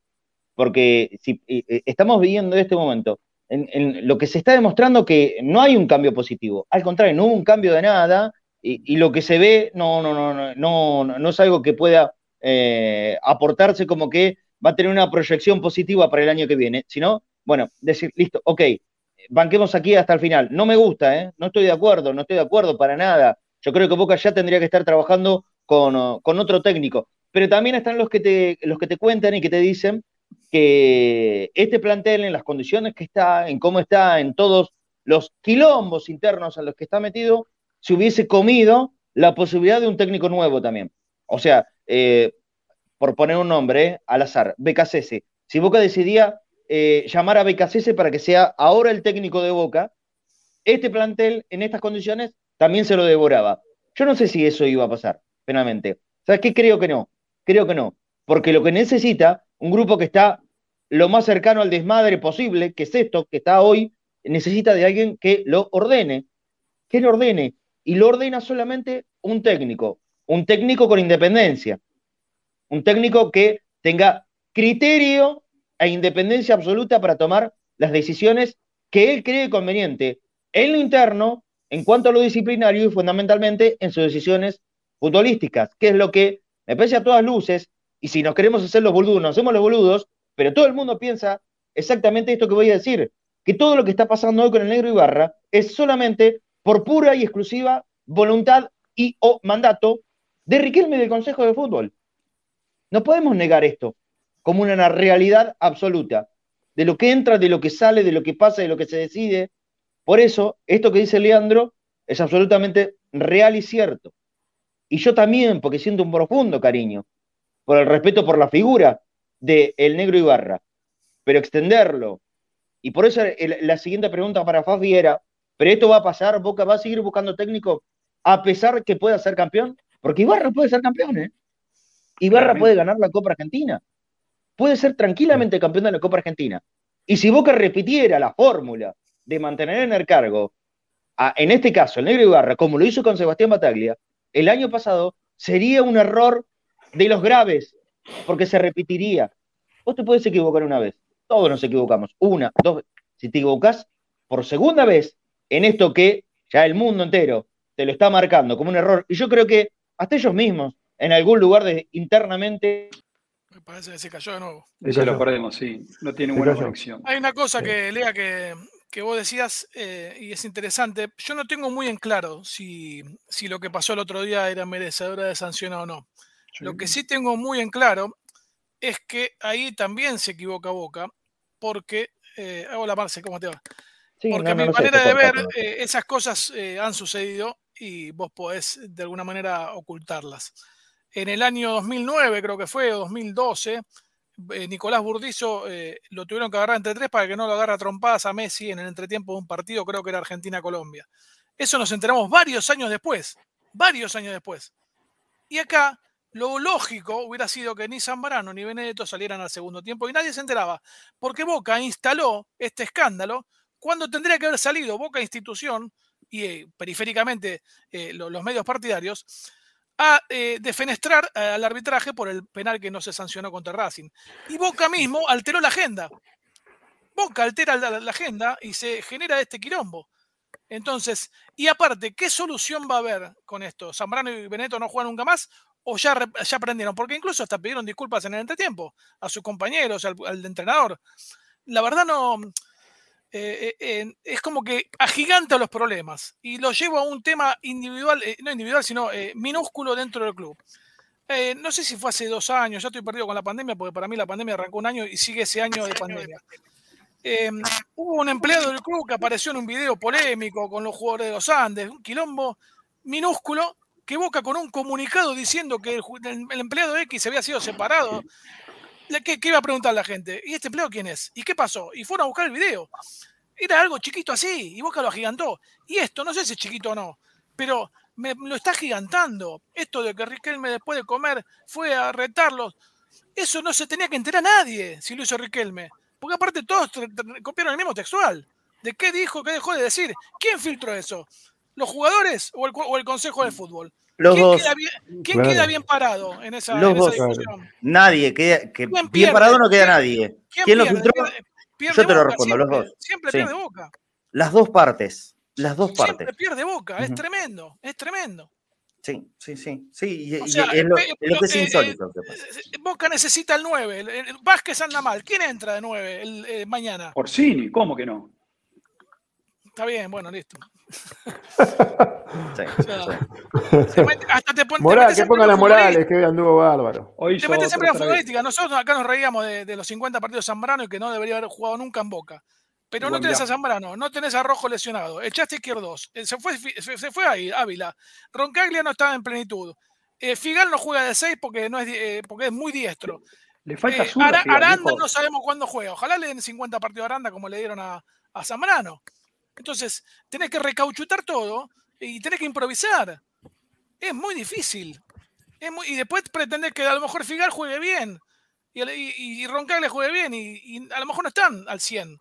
Porque si estamos viviendo en este momento, en, lo que se está demostrando que no hay un cambio positivo, al contrario, no hubo un cambio de nada, y, lo que se ve no, no, no, no, no, es algo que pueda eh, aportarse como que va a tener una proyección positiva para el año que viene, sino, bueno, decir, listo, ok, banquemos aquí hasta el final. No me gusta, ¿eh? no estoy de acuerdo, no estoy de acuerdo para nada. Yo creo que Boca ya tendría que estar trabajando con, otro técnico. Pero también están los que, te, los que te cuentan y que te dicen que este plantel, en las condiciones que está, en cómo está, en todos los quilombos internos a los que está metido, se hubiese comido la posibilidad de un técnico nuevo también. O sea, eh, por poner un nombre, eh, al azar, BKCS. Si Boca decidía eh, llamar a Becasese para que sea ahora el técnico de Boca, este plantel en estas condiciones también se lo devoraba. Yo no sé si eso iba a pasar, penalmente. ¿Sabes qué? Creo que no. Creo que no. Porque lo que necesita un grupo que está lo más cercano al desmadre posible, que es esto, que está hoy, necesita de alguien que lo ordene. Que lo ordene. Y lo ordena solamente un técnico. Un técnico con independencia. Un técnico que tenga criterio e independencia absoluta para tomar las decisiones que él cree conveniente en lo interno, en cuanto a lo disciplinario y fundamentalmente en sus decisiones futbolísticas, que es lo que me parece a todas luces, y si nos queremos hacer los boludos, nos hacemos los boludos, pero todo el mundo piensa exactamente esto que voy a decir, que todo lo que está pasando hoy con el negro Ibarra es solamente por pura y exclusiva voluntad y o mandato de Riquelme del Consejo de Fútbol. No podemos negar esto como una realidad absoluta, de lo que entra, de lo que sale, de lo que pasa, de lo que se decide. Por eso, esto que dice Leandro es absolutamente real y cierto. Y yo también, porque siento un profundo cariño por el respeto por la figura de el negro Ibarra, pero extenderlo. Y por eso la siguiente pregunta para Fafi era, ¿pero esto va a pasar? ¿Boca va a seguir buscando técnico a pesar que pueda ser campeón? Porque Ibarra puede ser campeón, ¿eh? Ibarra puede ganar la Copa Argentina puede ser tranquilamente campeón de la Copa Argentina. Y si Boca repitiera la fórmula de mantener en el cargo, en este caso, el Negro Ibarra, como lo hizo con Sebastián Bataglia, el año pasado sería un error de los graves, porque se repetiría. Vos te puedes equivocar una vez, todos nos equivocamos, una, dos, si te equivocas por segunda vez en esto que ya el mundo entero te lo está marcando como un error, y yo creo que hasta ellos mismos, en algún lugar de, internamente, me parece que se cayó de nuevo. Eso lo perdemos, sí. No tiene buena conexión. Hay una cosa que, Lea, que, que vos decías, eh, y es interesante. Yo no tengo muy en claro si, si, lo que pasó el otro día era merecedora de sanción o no. Lo que sí tengo muy en claro es que ahí también se equivoca Boca, porque. Eh, hola Marce, ¿cómo te va? porque a mi manera de ver, eh, esas cosas eh, han sucedido y vos podés de alguna manera ocultarlas. En el año 2009, creo que fue, o 2012, eh, Nicolás Burdizo lo tuvieron que agarrar entre tres para que no lo agarra trompadas a Messi en el entretiempo de un partido, creo que era Argentina-Colombia. Eso nos enteramos varios años después, varios años después. Y acá lo lógico hubiera sido que ni Zambrano ni Benedetto salieran al segundo tiempo y nadie se enteraba, porque Boca instaló este escándalo cuando tendría que haber salido Boca institución y eh, periféricamente los medios partidarios a eh, defenestrar al arbitraje por el penal que no se sancionó contra Racing. Y Boca mismo alteró la agenda. Boca altera la, agenda y se genera este quilombo. Entonces, y aparte, ¿qué solución va a haber con esto? ¿Zambrano y Beneto no juegan nunca más? ¿O ya, ya aprendieron? Porque incluso hasta pidieron disculpas en el entretiempo a sus compañeros, al, entrenador. La verdad no... Eh, eh, es como que agiganta los problemas y lo llevo a un tema individual, no individual, sino minúsculo dentro del club. no sé si fue hace dos años, ya estoy perdido con la pandemia, porque para mí la pandemia arrancó un año y sigue ese año de pandemia. Em, hubo un empleado del club que apareció en un video polémico con los jugadores de los Andes, un quilombo minúsculo, que Boca con un comunicado diciendo que el, empleado X había sido separado. ¿Qué, iba a preguntar la gente? ¿Y este empleado quién es? ¿Y qué pasó? Y fueron a buscar el video. Era algo chiquito así, y Boca lo agigantó. Y esto, no sé si es chiquito o no, pero me, lo está gigantando. Esto de que Riquelme después de comer fue a retarlos, eso no se tenía que enterar nadie si lo hizo Riquelme. Porque aparte todos copiaron el mismo textual. ¿De qué dijo, qué dejó de decir? ¿Quién filtró eso? ¿Los jugadores o el, Consejo de Fútbol? Los ¿Quién, dos. Queda bien, ¿quién queda bien parado en esa, Los discusión? Nadie, que, bien parado no queda nadie. ¿Quién, lo filtró? Yo te lo respondo, los dos. Siempre pierde boca. Las dos partes. Las dos partes. Siempre pierde boca, es tremendo, es tremendo. Sí, sí, sí. sí es, lo, que es insólito. Boca necesita el 9. El, Vázquez anda mal. ¿Quién entra de 9 el, eh, mañana? Orsini, ¿cómo que no? Está bien, bueno, listo. sí, hasta te Moral, que ponga la Morales, que anduvo bárbaro. te metes siempre en futbolística. Nosotros acá nos reíamos de, de, los 50 partidos de Zambrano y que no debería haber jugado nunca en Boca. Pero no tenés a Zambrano, no tenés a Rojo lesionado, echaste izquierdos, eh, se fue, se fue ahí, Ávila. Roncaglia no estaba en plenitud. Eh, Figal no juega de 6 porque, no es, eh, porque es muy diestro. Le falta eh, Aranda no sabemos cuándo juega. Ojalá le den 50 partidos a Aranda como le dieron a, a Zambrano. Entonces, tenés que recauchutar todo y tenés que improvisar. Es muy difícil. y después pretender que a lo mejor Figal juegue bien y, y, y Roncaglia juegue bien y, y, a lo mejor no están al 100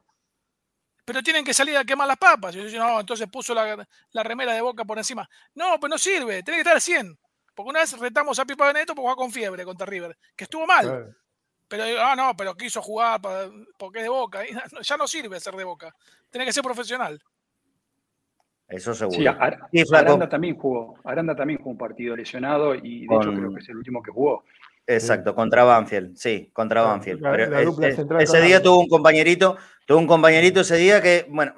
pero tienen que salir a quemar las papas. Y yo no, entonces puso la, remera de boca por encima. No, pues no sirve, tiene que estar al 100. Porque una vez retamos a Pipa Benedetto porque jugó con fiebre contra River, que estuvo mal. Pero, ah, no, pero quiso jugar porque es de boca. ya no sirve ser de boca. Tiene que ser profesional. Eso seguro. Sí, Aranda también jugó. Aranda también jugó un partido lesionado y de hecho creo que es el último que jugó. Exacto, contra Banfield, sí, contra Banfield. ese día tuvo un compañerito, tuvo un compañerito ese día que, bueno,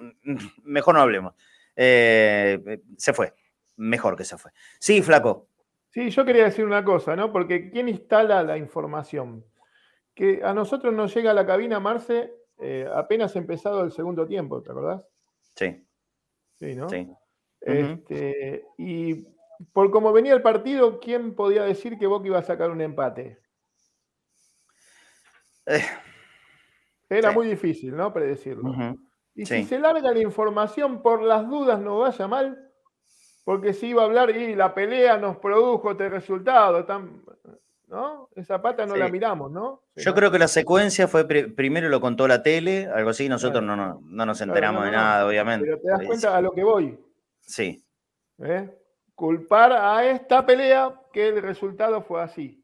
mejor no hablemos. Eh, se fue, mejor que se fue. Sí, flaco. Sí, yo quería decir una cosa, ¿no? Porque ¿quién instala la información? Que a nosotros nos llega a la cabina, Marce, eh, apenas empezado el segundo tiempo, ¿te acordás? Sí. Sí, ¿no? Sí. Este, y por cómo venía el partido, ¿quién podía decir que Boca iba a sacar un empate? Eh, Era muy difícil, ¿no? Predecirlo. Y si se larga la información, por las dudas no vaya mal, porque si iba a hablar y la pelea nos produjo este resultado, ¿no? Esa pata no la miramos, ¿no? Yo creo que la secuencia fue, primero lo contó la tele, algo así, nosotros no, no, nos enteramos de nada, obviamente. Pero te das cuenta a lo que voy. Sí. ¿Eh? culpar a esta pelea que el resultado fue así.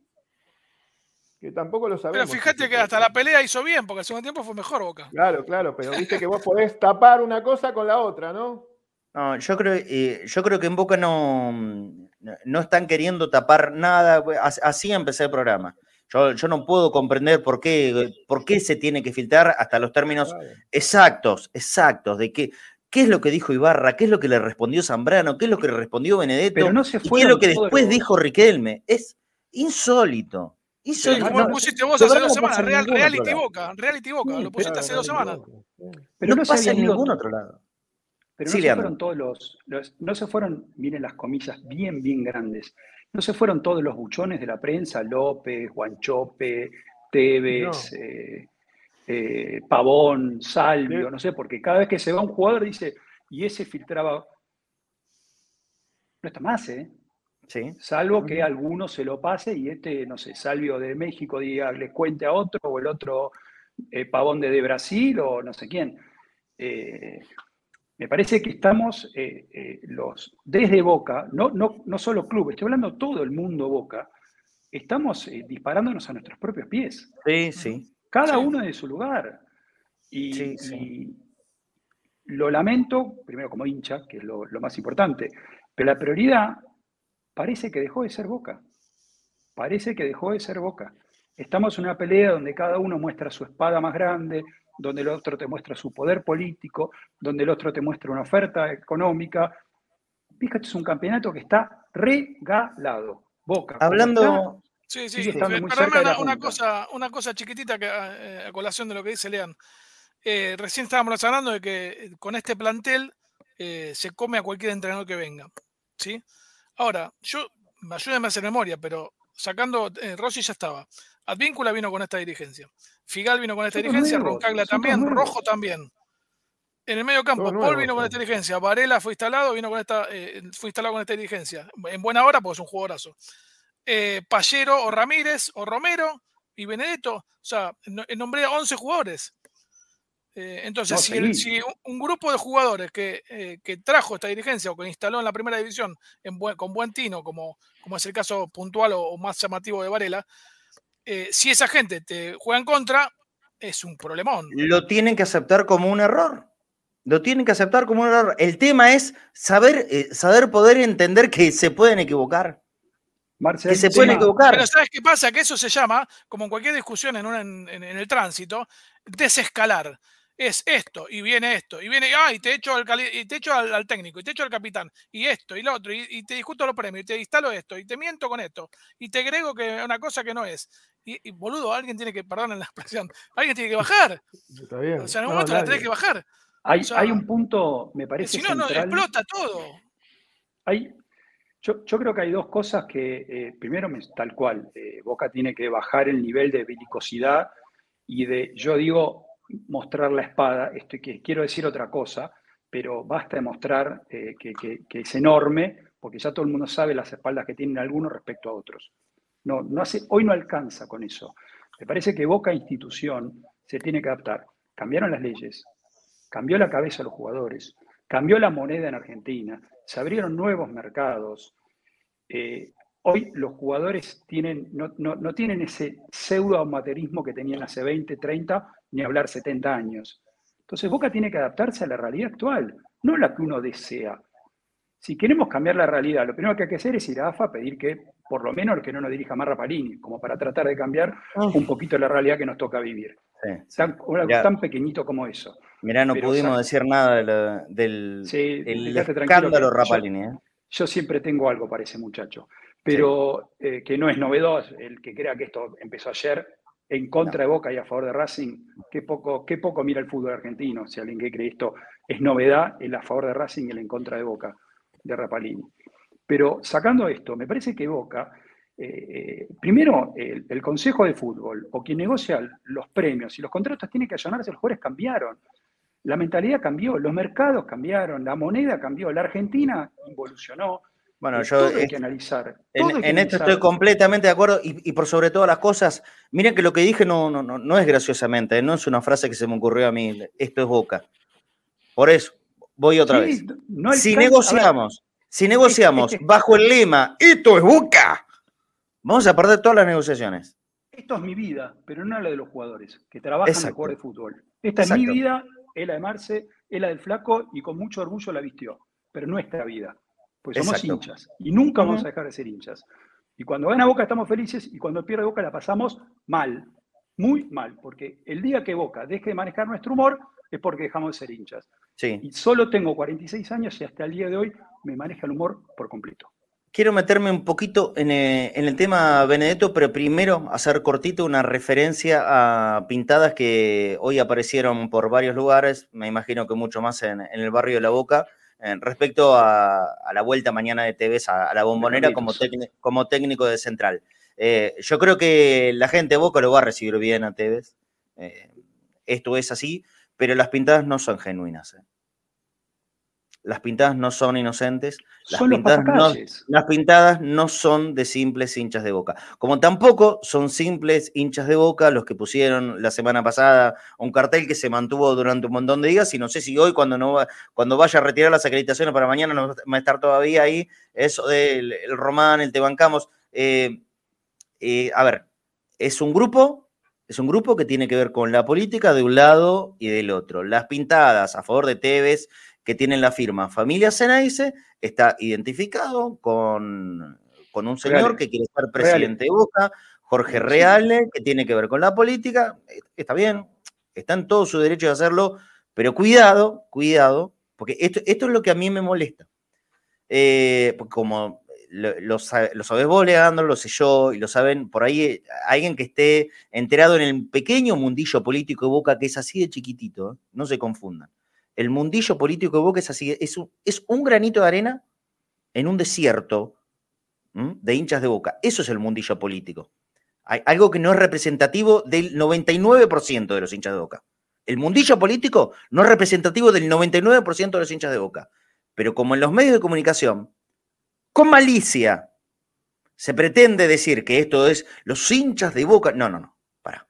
Que tampoco lo sabemos. Pero fíjate que hasta la pelea hizo bien, porque el segundo tiempo fue mejor Boca. Claro, claro, pero viste que vos podés tapar una cosa con la otra, ¿no? No, yo creo, eh, yo creo que en Boca no, no están queriendo tapar nada. Así empecé el programa. Yo, yo, no puedo comprender por qué, por qué se tiene que filtrar hasta los términos exactos, exactos, de que ¿Qué es lo que dijo Ibarra? ¿Qué es lo que le respondió Zambrano? ¿Qué es lo que le respondió Benedetto? Pero no se ¿Qué es lo que después dijo Riquelme? Es insólito. Insólito. lo pusiste vos hace dos semanas, Reality Boca, Reality Boca, lo pusiste hace dos semanas. Pero no, pasa en ningún otro lado. Pero no se fueron todos los, no se fueron, miren las comillas bien, bien grandes, no se fueron todos los buchones de la prensa, López, Guanchope, Tevez, eh, eh, Pavón, Salvio, no sé, porque cada vez que se va un jugador dice, y ese filtraba. No está más, ¿eh? Sí. Salvo que alguno se lo pase y este, no sé, Salvio de México diga, le cuente a otro, o el otro eh, Pavón de, Brasil, o no sé quién. Eh, me parece que estamos los, desde Boca, no, no, no solo club, estoy hablando todo el mundo Boca, estamos disparándonos a nuestros propios pies. Sí, sí. Cada uno de su lugar. Y, lo lamento, primero como hincha, que es lo, más importante, pero la prioridad parece que dejó de ser Boca. Parece que dejó de ser Boca. Estamos en una pelea donde cada uno muestra su espada más grande, donde el otro te muestra su poder político, donde el otro te muestra una oferta económica. Fíjate, es un campeonato que está regalado. Boca. Hablando. sí, sí, perdóname una, cosa, una cosa chiquitita que, eh, a colación de lo que dice Lean. Eh, recién estábamos hablando de que eh, con este plantel se come a cualquier entrenador que venga. ¿sí? Ahora, yo, ayúdenme a hacer memoria, pero sacando, Rossi ya estaba. Advíncula vino con esta dirigencia. Figal vino con esta dirigencia, Roncaglia también, Rojo también. En el medio campo, Paul vino con esta dirigencia, Varela fue instalado, vino con esta, eh, fue instalado con esta dirigencia. En buena hora, pues es un jugadorazo. Eh, Pallero o Ramírez o Romero y Benedetto. O sea, nombré a 11 jugadores. Eh, entonces, si, un grupo de jugadores que, trajo esta dirigencia o que instaló en la primera división con buen tino, como, como es el caso puntual o más llamativo de Varela, eh, si esa gente te juega en contra, es un problemón. Lo tienen que aceptar como un error. Lo tienen que aceptar como un error. El tema es saber, eh, saber poder entender que se pueden equivocar. que se pueden equivocar. Pero ¿sabes qué pasa? Que eso se llama, como en cualquier discusión en, en el tránsito, desescalar es esto, y viene esto, y viene, ah, y te echo al, y te echo al, técnico, y te echo al capitán, y esto, y lo otro, y, te discuto los premios, y te instalo esto, y te miento con esto, y te agrego que una cosa que no es. Y, boludo, alguien tiene que, perdón en la expresión, alguien tiene que bajar. Está bien. O sea, en algún momento la tenés que bajar. Hay, hay, un punto, me parece. Si no, no, explota todo. Hay, yo, yo, creo que hay dos cosas que, eh, primero, tal cual, eh, Boca tiene que bajar el nivel de belicosidad y de, yo digo, mostrar la espada, esto, que quiero decir otra cosa, pero basta de mostrar eh, que, es enorme, porque ya todo el mundo sabe las espaldas que tienen algunos respecto a otros. No, no hace, hoy no alcanza con eso. Me parece que Boca Institución se tiene que adaptar. Cambiaron las leyes, cambió la cabeza de los jugadores, cambió la moneda en Argentina, se abrieron nuevos mercados. Eh, hoy los jugadores tienen, no, no, tienen ese pseudo amaterismo que tenían hace 20, 30 ni hablar 70 años. Entonces Boca tiene que adaptarse a la realidad actual, no la que uno desea. Si queremos cambiar la realidad, lo primero que hay que hacer es ir a AFA a pedir que, por lo menos, que no nos dirija más Rapalini, como para tratar de cambiar un poquito la realidad que nos toca vivir. Tan, pequeñito como eso. Mirá, no pudimos decir nada del, escándalo Rapalini. ¿eh? Yo siempre tengo algo para ese muchacho, pero eh, que no es novedoso. El que crea que esto empezó ayer en contra de Boca y a favor de Racing, qué poco, qué poco mira el fútbol argentino. Si alguien que cree esto es novedad, el a favor de Racing y el en contra de Boca, de Rapalini. Pero sacando esto, me parece que Boca, eh, primero, el, Consejo de Fútbol o quien negocia los premios y los contratos tiene que allanarse, los jugadores cambiaron. La mentalidad cambió, los mercados cambiaron, la moneda cambió, la Argentina evolucionó, bueno, yo hay que analizar. En, esto estoy completamente de acuerdo y, por sobre todas las cosas, miren que lo que dije no, no, no, es graciosamente, no es una frase que se me ocurrió a mí, esto es boca. Por eso, voy otra vez. si negociamos, si negociamos bajo el lema, esto es boca, vamos a perder todas las negociaciones. Esto es mi vida, pero no la de los jugadores que trabajan en el juego de fútbol. Esta es mi vida, es la de Marce, es la del flaco y con mucho orgullo la vistió, pero nuestra vida pues somos hinchas y nunca vamos a dejar de ser hinchas. Y cuando gana Boca estamos felices y cuando pierde Boca la pasamos mal, muy mal, porque el día que Boca deje de manejar nuestro humor es porque dejamos de ser hinchas. Sí. Y solo tengo 46 años y hasta el día de hoy me maneja el humor por completo. Quiero meterme un poquito en, eh, el tema Benedetto, pero primero hacer cortito una referencia a pintadas que hoy aparecieron por varios lugares, me imagino que mucho más en el barrio de La Boca, respecto a, la vuelta mañana de Tevez a, la bombonera como, como, técnico de central. Eh, yo creo que la gente de Boca lo va a recibir bien a Tevez. Eh, esto es así, pero las pintadas no son genuinas. Las pintadas no son inocentes. Las, pintadas no, las pintadas no son de simples hinchas de boca. Como tampoco son simples hinchas de boca los que pusieron la semana pasada un cartel que se mantuvo durante un montón de días. Y no sé si hoy, cuando, no, cuando vaya a retirar las acreditaciones para mañana, no va a estar todavía ahí. Eso del el Román, el Te Bancamos. Eh, eh, a ver, es un grupo Es un grupo que tiene que ver con la política de un lado y del otro. Las pintadas a favor de Tevez que tienen la firma Familia Ceneice está identificado con, con un señor que quiere ser presidente de Boca, Jorge Reale, que tiene que ver con la política. Está bien, está en todo su derecho de hacerlo, pero cuidado, cuidado, porque esto, esto es lo que a mí me molesta. Eh, como lo, lo, sabés vos, Leandro, lo sé yo, y lo saben por ahí eh, alguien que esté enterado en el pequeño mundillo político de Boca, que es así de chiquitito, ¿eh? no se confundan. El mundillo político de Boca es así, es un, es un granito de arena en un desierto de hinchas de Boca. Eso es el mundillo político. Hay algo que no es representativo del 99% de los hinchas de Boca. El mundillo político no es representativo del 99% de los hinchas de Boca. Pero como en los medios de comunicación con malicia se pretende decir que esto es los hinchas de Boca. No, no, no, para.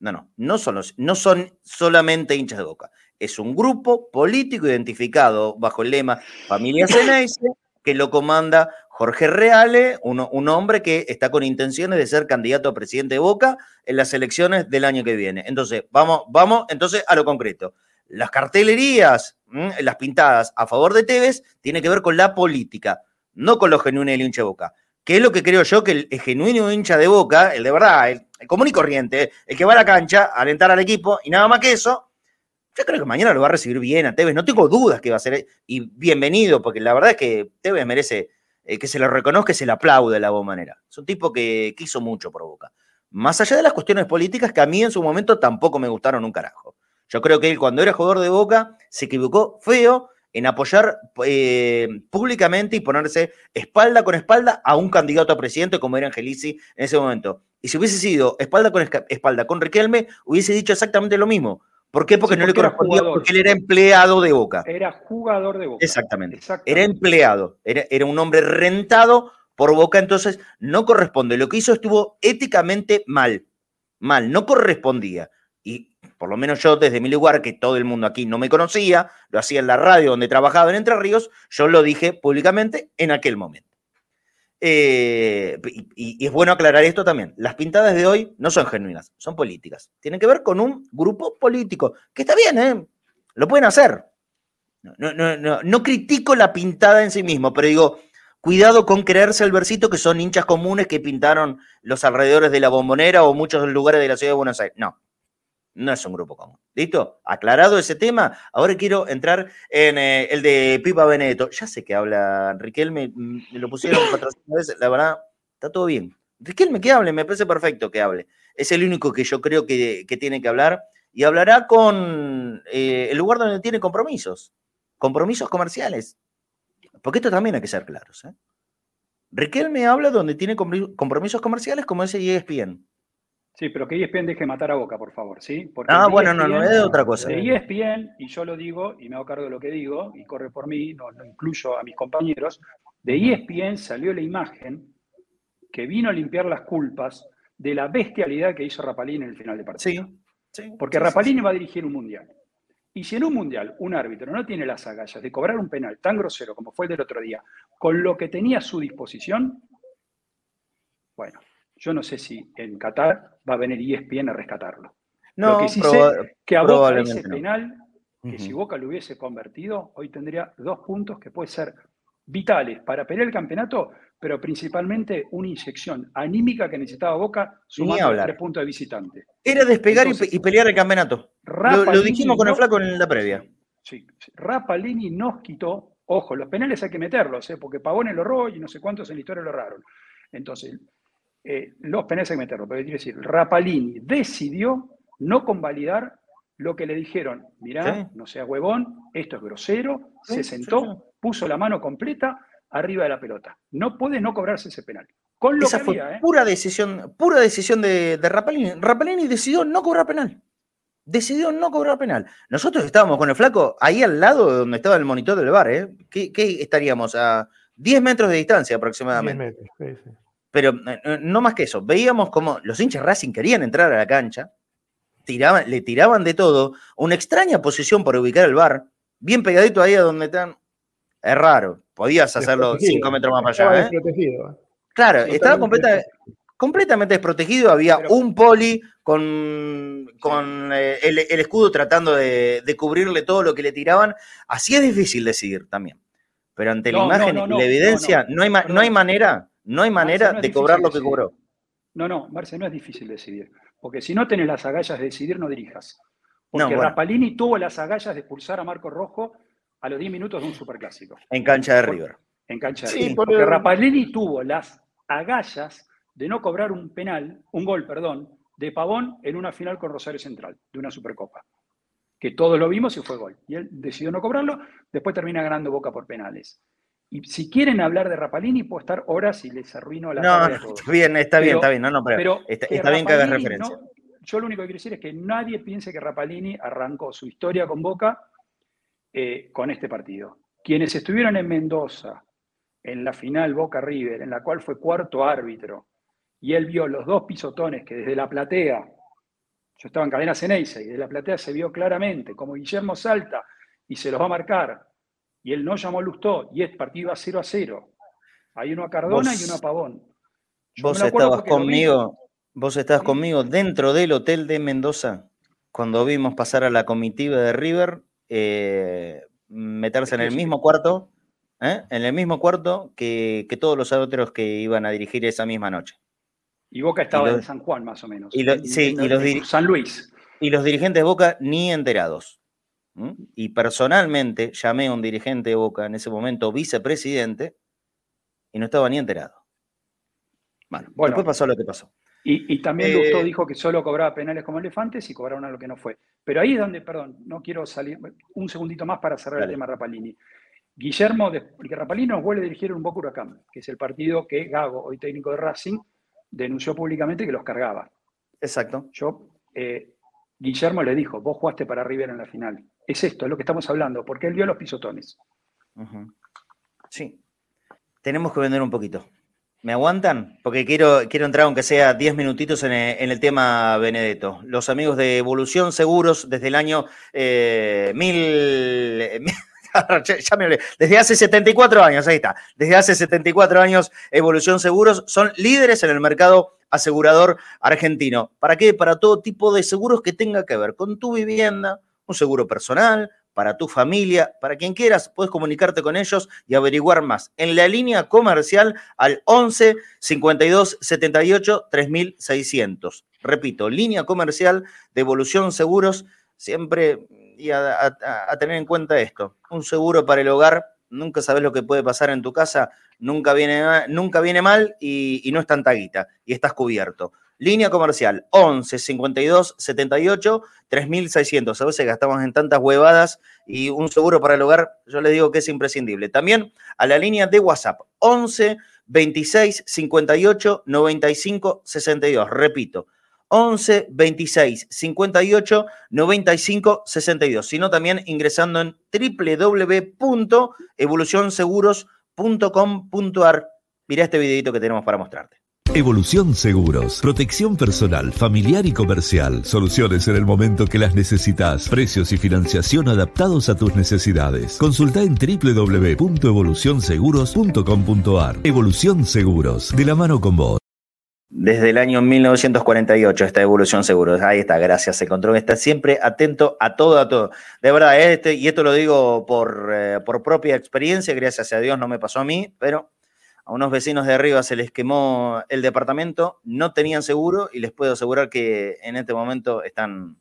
No, no, no son, no son solamente hinchas de Boca. Es un grupo político identificado bajo el lema Familia Ceneice que lo comanda Jorge Reale, un hombre que está con intenciones de ser candidato a presidente de Boca en las elecciones del año que viene. Entonces, vamos, vamos entonces a lo concreto. Las cartelerías, las pintadas a favor de Tevez, tiene que ver con la política no con los genuinos del hincha de boca. ¿Qué es lo que creo yo? Que el, genuino hincha de boca, el de verdad, el, común y corriente, el que va a la cancha a alentar al equipo y nada más que eso, yo creo que mañana lo va a recibir bien a Tevez. No tengo dudas que va a ser. Y bienvenido, porque la verdad es que Tevez merece eh, que se lo reconozca y se le aplaude de la buena manera. Es un tipo que quiso mucho por Boca. Más allá de las cuestiones políticas que a mí en su momento tampoco me gustaron un carajo. Yo creo que él cuando era jugador de Boca se equivocó feo en apoyar eh, públicamente y ponerse espalda con espalda a un candidato a presidente como era Angelici en ese momento. Y si hubiese sido espalda con espalda con Riquelme, hubiese dicho exactamente lo mismo. ¿Por qué? Porque, no le correspondía, porque él era empleado de Boca. Era jugador de Boca. Exactamente. Era empleado, era, era un hombre rentado por Boca, entonces no corresponde. Lo que hizo estuvo éticamente mal, mal, no correspondía. Y por lo menos yo desde mi lugar, que todo el mundo aquí no me conocía, lo hacía en la radio donde trabajaba en Entre Ríos, yo lo dije públicamente en aquel momento. Eh, y, es bueno aclarar esto también. Las pintadas de hoy no son genuinas, son políticas. Tienen que ver con un grupo político, que está bien, ¿eh? Lo pueden hacer. No, no, critico la pintada en sí mismo, pero digo, cuidado con creerse el versito que son hinchas comunes que pintaron los alrededores de la bombonera o muchos lugares de la ciudad de Buenos Aires. No, no es un grupo común. ¿Listo? Aclarado ese tema, ahora quiero entrar en eh, el de Pipa Benedetto. Ya sé que habla Riquelme, mm, me lo pusieron 400 veces, la verdad, está todo bien. Riquelme, que hable, me parece perfecto que hable. Es el único que yo creo que, tiene que hablar y hablará con eh, el lugar donde tiene compromisos, compromisos comerciales. Porque esto también hay que ser claros. ¿eh? Riquelme habla donde tiene compromisos comerciales como ese ESPN. Sí, pero que ESPN deje matar a Boca, por favor, ¿sí? Porque ah, bueno, no, no es de otra cosa. De ESPN, y yo lo digo, y me hago cargo de lo que digo, y corre por mí, no, no incluyo a mis compañeros, de ESPN salió la imagen que vino a limpiar las culpas de la bestialidad que hizo Rapalini en el final de partido. Sí, sí. Porque Rapalini va a dirigir un mundial. Y si en un mundial un árbitro no tiene las agallas de cobrar un penal tan grosero como fue el del otro día, con lo que tenía a su disposición, bueno, yo no sé si en Qatar va a venir ESPN a rescatarlo. No, lo que sí sé que a Boca ese penal, que si Boca lo hubiese convertido, hoy tendría dos puntos que pueden ser vitales para pelear el campeonato, pero principalmente una inyección anímica que necesitaba Boca sumando tres puntos de visitante. Era despegar y, pelear el campeonato. Lo, dijimos con el flaco en la previa. Sí, Rapalini nos quitó, ojo, los penales hay que meterlos, ¿eh? porque Pavone lo robó y no sé cuántos en la historia lo erraron. Entonces, eh, los penales hay que meterlo, pero quiero decir, Rapalini decidió no convalidar lo que le dijeron, mirá, no sea huevón, esto es grosero, se sentó, puso la mano completa arriba de la pelota. No puede no cobrarse ese penal. Con lo Esa fue ¿eh? pura decisión, pura decisión de, de Rapalini. Rapalini decidió no cobrar penal. Decidió no cobrar penal. Nosotros estábamos con el flaco ahí al lado donde estaba el monitor del bar, ¿eh? ¿Qué, estaríamos? A 10 metros de distancia aproximadamente. 10 metros, sí, sí. Pero eh, no más que eso, veíamos como los hinchas Racing querían entrar a la cancha, tiraban, le tiraban de todo, una extraña posición para ubicar el bar, bien pegadito ahí a donde están. Es raro, podías hacerlo cinco metros más para allá. ¿eh? Claro, estaba completamente, completamente desprotegido. Había un poli con, con eh, el, escudo tratando de, cubrirle todo lo que le tiraban. Así es difícil decidir también. Pero ante la imagen y la evidencia, no, hay, no hay manera, no hay manera de cobrar lo que cobró. No, no, Marce, no es difícil decidir. Porque si no tenés las agallas de decidir, no dirijas. Porque Rapalini tuvo las agallas de expulsar a Marco Rojo a los 10 minutos de un superclásico. En cancha de River. En cancha de River. Porque Rapalini tuvo las agallas de no cobrar un penal, un gol, perdón, de Pavón en una final con Rosario Central, de una Supercopa. Que todos lo vimos y fue gol. Y él decidió no cobrarlo, después termina ganando Boca por penales. Y si quieren hablar de Rapalini, puedo estar horas y les arruino la No, está bien, está bien, está bien, no, no, pero, está, bien que hagas referencia. yo lo único que quiero decir es que nadie piense que Rapalini arrancó su historia con Boca eh, con este partido. Quienes estuvieron en Mendoza en la final Boca River, en la cual fue cuarto árbitro, y él vio los dos pisotones que desde la platea, yo estaba en cadena Ceneice, y desde la platea se vio claramente como Guillermo salta y se los va a marcar, y él no llamó a Lustó, y es partido a 0 a 0. Hay uno a Cardona y uno a Pavón. vos estabas conmigo, vos estabas conmigo dentro del hotel de Mendoza, cuando vimos pasar a la comitiva de River, eh, meterse en el mismo cuarto, ¿eh? en el mismo cuarto que, todos los otros que iban a dirigir esa misma noche. Y Boca estaba en San Juan, más o menos. Y sí, y los San Luis. Y los dirigentes de Boca ni enterados. Y personalmente llamé a un dirigente de Boca, en ese momento vicepresidente, y no estaba ni enterado. Bueno, después pasó lo que pasó. Y, también eh, dijo que solo cobraba penales como elefantes y cobraron a lo que no fue. Pero ahí es donde, perdón, no quiero salir un segundito más para cerrar el tema Rapalini. Guillermo, porque Rapalini nos vuelve a dirigir un Boca Huracán, que es el partido que Gago, hoy técnico de Racing, denunció públicamente que los cargaba. Exacto. Yo, eh, Guillermo le dijo, vos jugaste para River en la final. Es esto, es lo que estamos hablando, porque él vio los pisotones. Sí. Tenemos que vender un poquito. ¿Me aguantan? Porque quiero, quiero entrar, aunque sea 10 minutitos, en el, tema Benedetto. Los amigos de Evolución Seguros, desde el año eh, mil, ya me Desde hace 74 años, ahí está. Desde hace 74 años, Evolución Seguros son líderes en el mercado asegurador argentino. ¿Para qué? Para todo tipo de seguros que tenga que ver con tu vivienda, un seguro personal, para tu familia, para quien quieras, puedes comunicarte con ellos y averiguar más. En la línea comercial al 11 52 78 3600. Repito, línea comercial de Evolución Seguros, siempre y a, tener en cuenta esto. Un seguro para el hogar, nunca sabes lo que puede pasar en tu casa, nunca viene, nunca viene mal y, no es tanta guita y estás cubierto. Línea comercial 11 52 78 3600. A veces gastamos en tantas huevadas y un seguro para el hogar, yo les digo que es imprescindible. También a la línea de WhatsApp 11 26 58 95 62. Repito, 11 26 58 95 62, sino también ingresando en www.evolucionseguros.com.ar. Mira este videito que tenemos para mostrarte. Evolución Seguros, protección personal, familiar y comercial, soluciones en el momento que las necesitas, precios y financiación adaptados a tus necesidades. Consulta en www.evolucionseguros.com.ar. Evolución Seguros, de la mano con vos desde el año 1948 esta evolución seguro. Ahí está, gracias. Se encontró está siempre atento a todo, a todo. De verdad, este, y esto lo digo por, eh, por propia experiencia, gracias a Dios no me pasó a mí, pero a unos vecinos de arriba se les quemó el departamento, no tenían seguro y les puedo asegurar que en este momento están,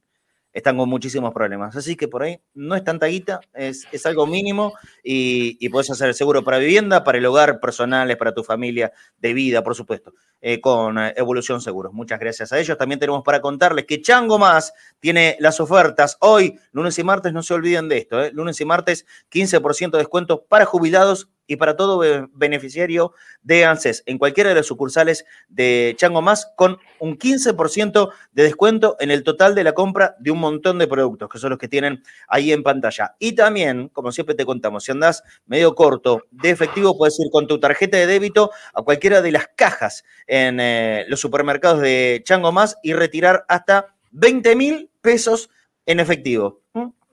están con muchísimos problemas. Así que por ahí no es tanta guita, es, es algo mínimo y, y, puedes hacer el seguro para vivienda, para el hogar, personales, para tu familia, de vida, por supuesto, eh, con Evolución Seguros. Muchas gracias a ellos. También tenemos para contarles que Chango Más tiene las ofertas hoy, lunes y martes, no se olviden de esto, ¿eh? lunes y martes, 15% de descuento para jubilados y para todo beneficiario de ANSES en cualquiera de las sucursales de Chango Más con un 15% de descuento en el total de la compra de un montón de productos, que son los que tienen ahí en pantalla. Y también, como siempre te contamos, si andás medio corto de efectivo, puedes ir con tu tarjeta de débito a cualquiera de las cajas en eh, los supermercados de Chango Más y retirar hasta 20 mil pesos en efectivo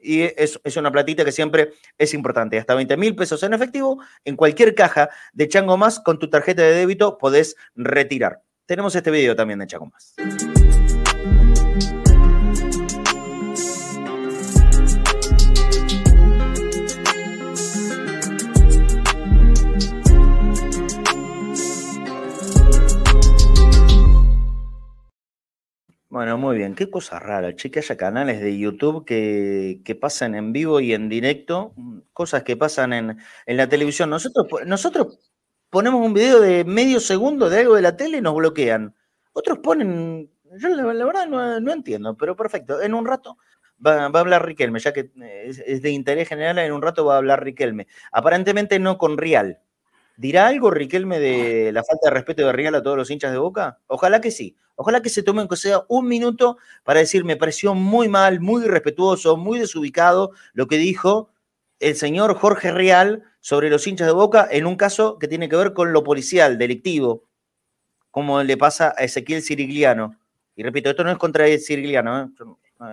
y es, una platita que siempre es importante. Hasta 20 mil pesos en efectivo, en cualquier caja de Chango Más con tu tarjeta de débito podés retirar. tenemos este video también de Chaco Más. Bueno, muy bien. Qué cosa rara, che, que haya canales de YouTube que, pasan en vivo y en directo, cosas que pasan en, la televisión. Nosotros, nosotros ponemos un video de medio segundo de algo de la tele y nos bloquean. Otros ponen, yo la, verdad no, entiendo, pero perfecto. En un rato va, va, a hablar Riquelme, ya que es, de interés general, en un rato va a hablar Riquelme. Aparentemente no con Rial. ¿Dirá algo Riquelme de la falta de respeto de Rial a todos los hinchas de Boca? Ojalá que sí. Ojalá que se tomen que sea un minuto para decir, me pareció muy mal, muy irrespetuoso, muy desubicado lo que dijo el señor Jorge Real sobre los hinchas de Boca en un caso que tiene que ver con lo policial, delictivo, como le pasa a Ezequiel Cirigliano. Y repito, esto no es contra Cirigliano, ¿eh?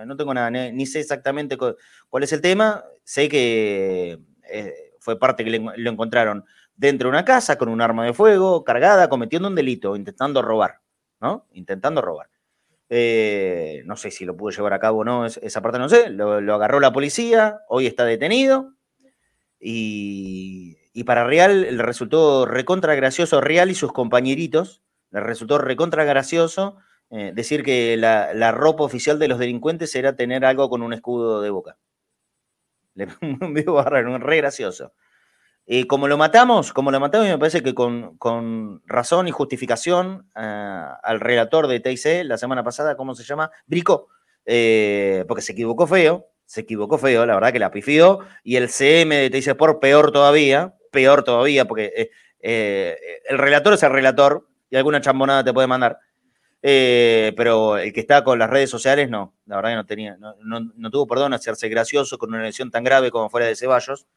no tengo nada, ni sé exactamente cuál es el tema, sé que eh, fue parte que lo encontraron dentro de una casa con un arma de fuego cargada, cometiendo un delito, intentando robar. ¿No? Intentando robar. Eh, no sé si lo pudo llevar a cabo o no, esa parte no sé. Lo, agarró la policía, hoy está detenido. Y, para Real le resultó recontra gracioso, Real y sus compañeritos, le resultó recontra gracioso eh, decir que la, ropa oficial de los delincuentes era tener algo con un escudo de boca. Le un video re gracioso. Eh, como lo matamos, como lo matamos, me parece que con, razón y justificación eh, al relator de TIC la semana pasada, ¿cómo se llama? Brico, eh, porque se equivocó feo, se equivocó feo, la verdad que la pifió, y el CM de TIC Sport peor todavía, peor todavía, porque el relator es el relator y alguna chambonada te puede mandar. pero el que está con las redes sociales, no, la verdad que no tenía, no, no tuvo perdón hacerse gracioso con una lesión tan grave como fuera de Ceballos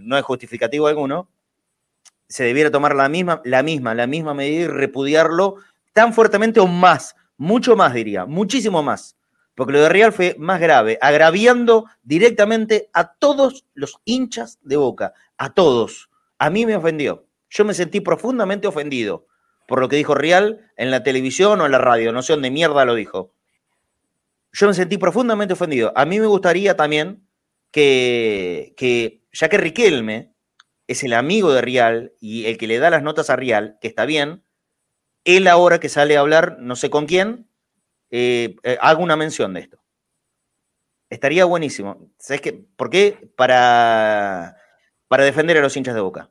no, es justificativo alguno, se debiera tomar la misma, la misma, la misma medida y repudiarlo tan fuertemente o más, mucho más diría, muchísimo más. Porque lo de Real fue más grave, agraviando directamente a todos los hinchas de Boca, a todos. A mí me ofendió. Yo me sentí profundamente ofendido por lo que dijo Real en la televisión o en la radio, no sé dónde mierda lo dijo. Yo me sentí profundamente ofendido. A mí me gustaría también que, que ya que Riquelme es el amigo de Rial y el que le da las notas a Rial, que está bien, él ahora que sale a hablar, no sé con quién, eh, eh, haga una mención de esto. Estaría buenísimo. ¿Sabes qué? ¿Por qué? Para, para defender a los hinchas de Boca.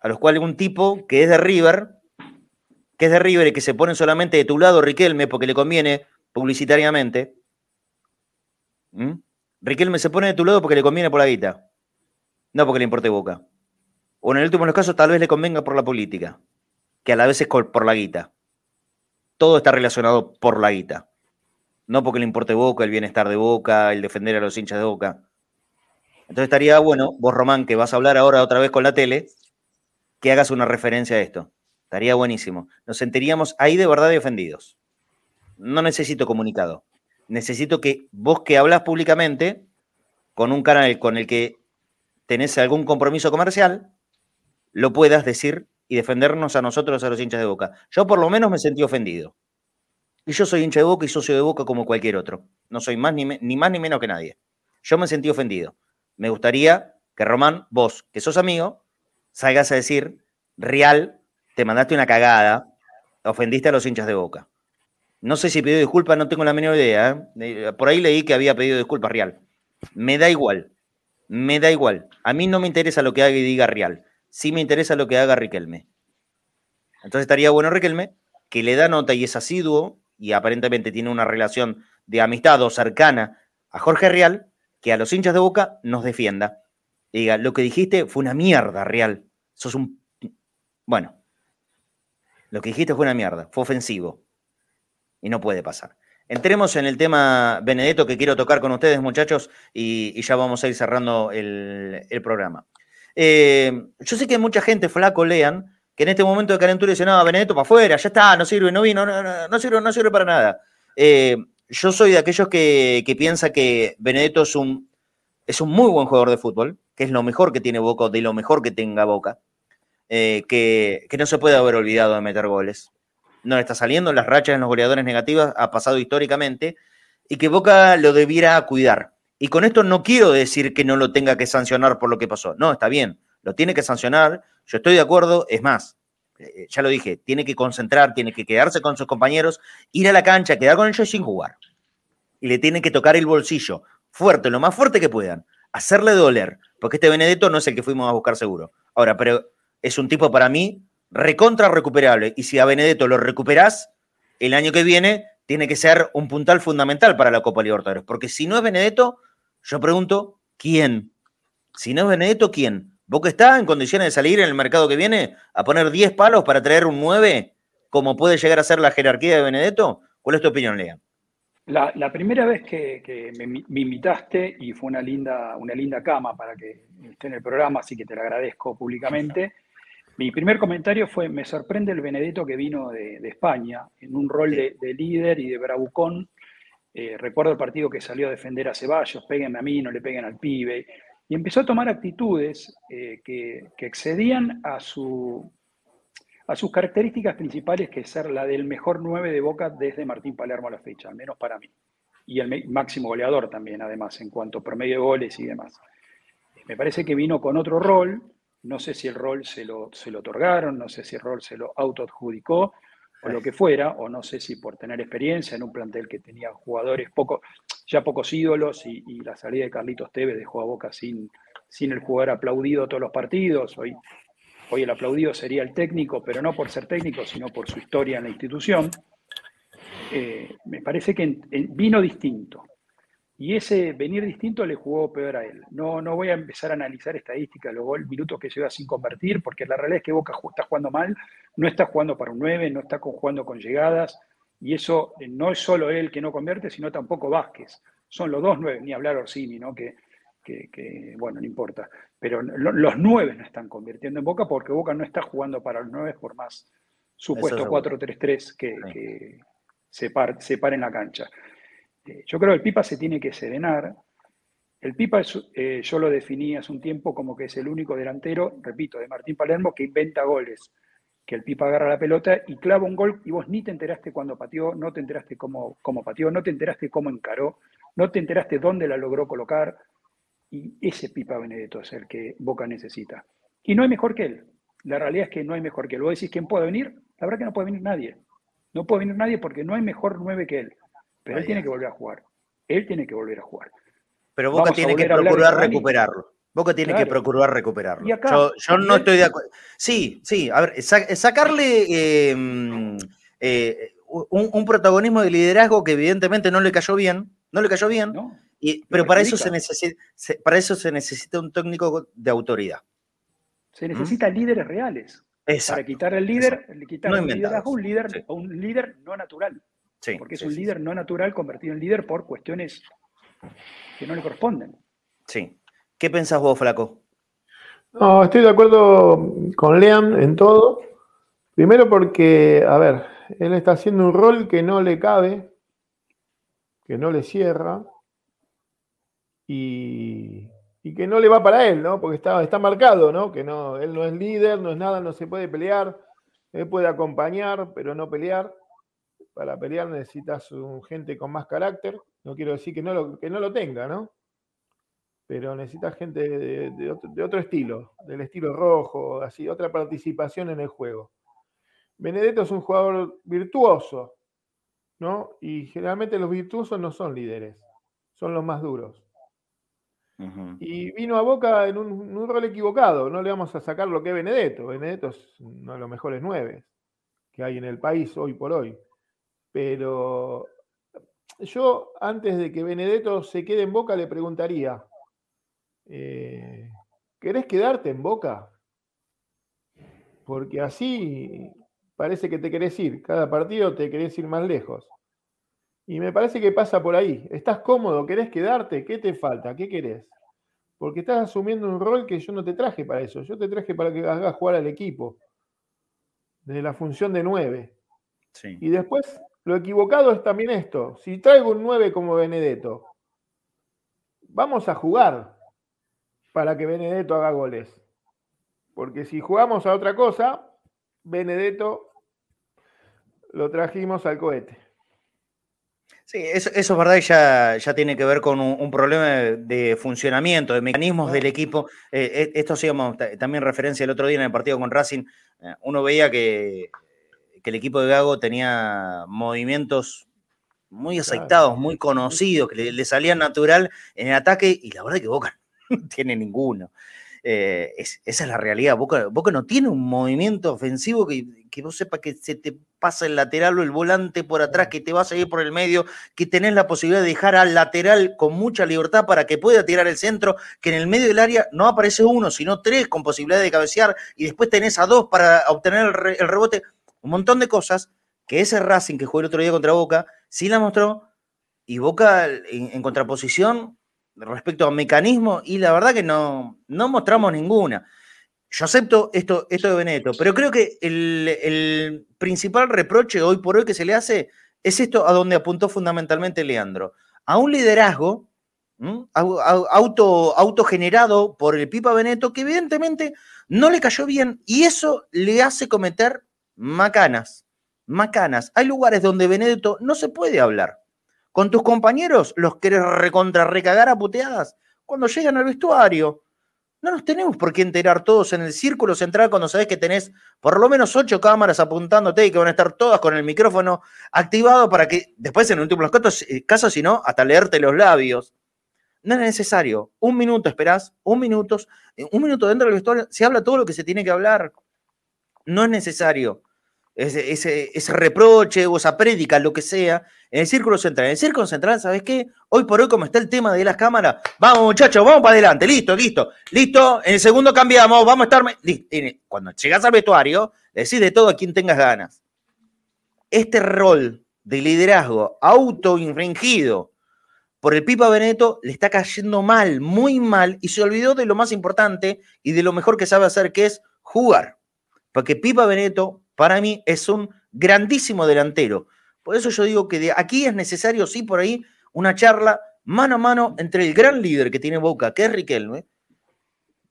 A los cuales un tipo que es de River, que es de River y que se pone solamente de tu lado Riquelme porque le conviene publicitariamente. Riquelme se pone de tu lado porque le conviene por la guita. No porque le importe Boca. O en el último de los casos tal vez le convenga por la política, que a la vez es por la guita. Todo está relacionado por la guita. No porque le importe Boca, el bienestar de Boca, el defender a los hinchas de Boca. Entonces estaría bueno, vos Román, que vas a hablar ahora otra vez con la tele, que hagas una referencia a esto. Estaría buenísimo. Nos sentiríamos ahí de verdad de ofendidos. No necesito comunicado. Necesito que vos que hablas públicamente con un canal con el que tenés algún compromiso comercial, lo puedas decir y defendernos a nosotros, a los hinchas de Boca. Yo por lo menos me sentí ofendido. Y yo soy hincha de Boca y socio de Boca como cualquier otro. No soy más ni, ni más ni menos que nadie. Yo me sentí ofendido. Me gustaría que Román, vos, que sos amigo, salgas a decir, Real, te mandaste una cagada, ofendiste a los hinchas de Boca. No sé si pidió disculpas, no tengo la menor idea. ¿eh? Por ahí leí que había pedido disculpas Real. Me da igual me da igual. A mí no me interesa lo que haga y diga Real. Sí me interesa lo que haga Riquelme. Entonces estaría bueno Riquelme, que le da nota y es asiduo y aparentemente tiene una relación de amistad o cercana a Jorge Real, que a los hinchas de Boca nos defienda. diga, lo que dijiste fue una mierda, Real. Sos un... Bueno, lo que dijiste fue una mierda, fue ofensivo. Y no puede pasar. Entremos en el tema Benedetto que quiero tocar con ustedes, muchachos, y, ya vamos a ir cerrando el, programa. Eh, yo sé que hay mucha gente, flaco, lean, que en este momento de calentura dice, no, Benedetto para afuera, ya está, no sirve, no vino, no, no, sirve, no sirve para nada. Eh, yo soy de aquellos que, que piensa que Benedetto es un, es un muy buen jugador de fútbol, que es lo mejor que tiene Boca, de lo mejor que tenga Boca, eh, que, que no se puede haber olvidado de meter goles no le está saliendo, las rachas en los goleadores negativas ha pasado históricamente, y que Boca lo debiera cuidar. Y con esto no quiero decir que no lo tenga que sancionar por lo que pasó. No, está bien, lo tiene que sancionar. Yo estoy de acuerdo, es más, eh, ya lo dije, tiene que concentrar, tiene que quedarse con sus compañeros, ir a la cancha, quedar con ellos sin jugar. Y le tienen que tocar el bolsillo fuerte, lo más fuerte que puedan, hacerle doler, porque este Benedetto no es el que fuimos a buscar seguro. Ahora, pero es un tipo para mí recontra recuperable. Y si a Benedetto lo recuperás, el año que viene tiene que ser un puntal fundamental para la Copa Libertadores. Porque si no es Benedetto, yo pregunto, ¿quién? Si no es Benedetto, ¿quién? ¿Boca está en condiciones de salir en el mercado que viene a poner 10 palos para traer un 9, como puede llegar a ser la jerarquía de Benedetto? ¿Cuál es tu opinión, Lea? La, primera vez que, me, invitaste, y fue una linda, una linda cama para que esté en el programa, así que te lo agradezco públicamente, mi primer comentario fue, me sorprende el Benedetto que vino de, España, en un rol de, líder y de bravucón. Eh, recuerdo el partido que salió a defender a Ceballos, péguenme a mí, no le peguen al pibe, y empezó a tomar actitudes eh, que, excedían a, su, a sus características principales, que es ser la del mejor 9 de Boca desde Martín Palermo a la fecha, al menos para mí. Y el máximo goleador también, además, en cuanto a promedio de goles y demás. Me parece que vino con otro rol, no sé si el rol se lo, se lo otorgaron, no sé si el rol se lo autoadjudicó o lo que fuera, o no sé si por tener experiencia en un plantel que tenía jugadores poco, ya pocos ídolos y, la salida de Carlitos Tevez dejó a Boca sin, sin el jugador aplaudido todos los partidos. Hoy, hoy el aplaudido sería el técnico, pero no por ser técnico, sino por su historia en la institución. Eh, me parece que vino distinto. Y ese venir distinto le jugó peor a él. No, no voy a empezar a analizar estadísticas, los minutos que lleva sin convertir, porque la realidad es que Boca está jugando mal, no está jugando para un 9, no está jugando con llegadas, y eso eh, no es solo él que no convierte, sino tampoco Vázquez. Son los dos 9, ni hablar Orsini, ¿no? Que, que, bueno, no importa. Pero los 9 no están convirtiendo en Boca porque Boca no está jugando para los 9 por más supuesto 4-3-3 que, que se, se pare en la cancha. Este, yo creo que el Pipa se tiene que serenar. El Pipa, eh, yo lo definí hace un tiempo como que es el único delantero, repito, de Martín Palermo que inventa goles. Que el Pipa agarra la pelota y clava un gol y vos ni te enteraste cuando pateó, no te enteraste cómo, cómo pateó, no te enteraste cómo encaró, no te enteraste dónde la logró colocar. Y ese Pipa Benedetto es el que Boca necesita. Y no hay mejor que él. La realidad es que no hay mejor que él. Vos decís, ¿quién puede venir? La verdad que no puede venir nadie. No puede venir nadie porque no hay mejor nueve que él. Pero él tiene que volver a jugar. Él tiene que volver a jugar. Pero Boca tiene que procurar recuperarlo. Boca tiene que procurar recuperarlo. yo, no estoy de acuerdo. Sí, sí, a ver, sacarle em, eh, un, protagonismo de liderazgo que evidentemente no le cayó bien, no le cayó bien, pero para eso, se necesita, para eso se necesita un técnico de autoridad. Se ¿Mm? necesitan líderes reales. Para quitar el líder, quitar el liderazgo un líder, un líder no natural porque es un líder no natural convertido en líder por cuestiones que no le corresponden. Sí. ¿Qué pensás vos, Flaco? No, estoy de acuerdo con Lean en todo. Primero porque, a ver, él está haciendo un rol que no le cabe, que no le cierra y, que no le va para él, ¿no? Porque está, está marcado, ¿no? Que no, él no es líder, no es nada, no se puede pelear, él puede acompañar, pero no pelear para pelear necesitas un gente con más carácter. No quiero decir que no lo, que no lo tenga, ¿no? Pero necesitas gente de, otro, estilo, del estilo rojo, así, otra participación en el juego. Benedetto es un jugador virtuoso, ¿no? Y generalmente los virtuosos no son líderes, son los más duros. Y vino a Boca en un, rol equivocado, no le vamos a sacar lo que es Benedetto. Benedetto es uno de los mejores nueve que hay en el país hoy por hoy. Pero yo, antes de que Benedetto se quede en Boca, le preguntaría, eh, ¿querés quedarte en Boca? Porque así parece que te querés ir. Cada partido te querés ir más lejos. Y me parece que pasa por ahí. ¿Estás cómodo? ¿Querés quedarte? ¿Qué te falta? ¿Qué querés? Porque estás asumiendo un rol que yo no te traje para eso. Yo te traje para que hagas jugar al equipo. Desde la función de nueve. Y después lo equivocado es también esto. Si traigo un 9 como Benedetto, vamos a jugar para que Benedetto haga goles. Porque si jugamos a otra cosa, Benedetto lo trajimos al cohete. Sí, eso, es verdad y ya, ya tiene que ver con un, problema de, funcionamiento, de mecanismos del equipo. Eh, eh, esto hacíamos también referencia el otro día en el partido con Racing. Eh, uno veía que, el equipo de Gago tenía movimientos muy aceitados, muy conocidos, que le, salían natural en el ataque y la verdad que Boca no tiene ninguno. esa es la realidad. Boca, Boca, no tiene un movimiento ofensivo que, que vos sepas que se te pasa el lateral o el volante por atrás, que te va a seguir por el medio, que tenés la posibilidad de dejar al lateral con mucha libertad para que pueda tirar el centro, que en el medio del área no aparece uno, sino tres con posibilidad de cabecear y después tenés a dos para obtener el, rebote. Un montón de cosas que ese Racing que jugó el otro día contra Boca sí la mostró y Boca en, contraposición respecto a mecanismo y la verdad que no, no mostramos ninguna. Yo acepto esto, esto de Benedetto, pero creo que el, principal reproche hoy por hoy que se le hace es esto a donde apuntó fundamentalmente Leandro. A un liderazgo auto, autogenerado por el Pipa Benedetto que evidentemente no le cayó bien y eso le hace cometer macanas. Macanas. Hay lugares donde Benedetto no se puede hablar. Con tus compañeros los querés recontra recagar a puteadas cuando llegan al vestuario no nos tenemos por qué enterar todos en el círculo central cuando sabes que tenés por lo menos ocho cámaras apuntándote y que van a estar todas con el micrófono activado para que después en últimos casos, eh, casos si no, hasta leerte los labios. No es necesario. Un minuto esperás, un minuto, eh, un minuto dentro del vestuario, se habla todo lo que se tiene que hablar. No es necesario ese, reproche o esa prédica, lo que sea, en el círculo central. En el círculo central, ¿sabes qué? Hoy por hoy, como está el tema de las cámaras, vamos muchachos, vamos para adelante, listo, listo, listo, en el segundo cambiamos, vamos a estar... Cuando llegas al vestuario, decís de todo a quien tengas ganas. Este rol de liderazgo autoinfringido por el Pipa Beneto le está cayendo mal, muy mal, y se olvidó de lo más importante y de lo mejor que sabe hacer, que es jugar. Porque Pipa Beneto para mí es un grandísimo delantero. Por eso yo digo que de aquí es necesario, sí, por ahí, una charla mano a mano entre el gran líder que tiene Boca, que es Riquelme.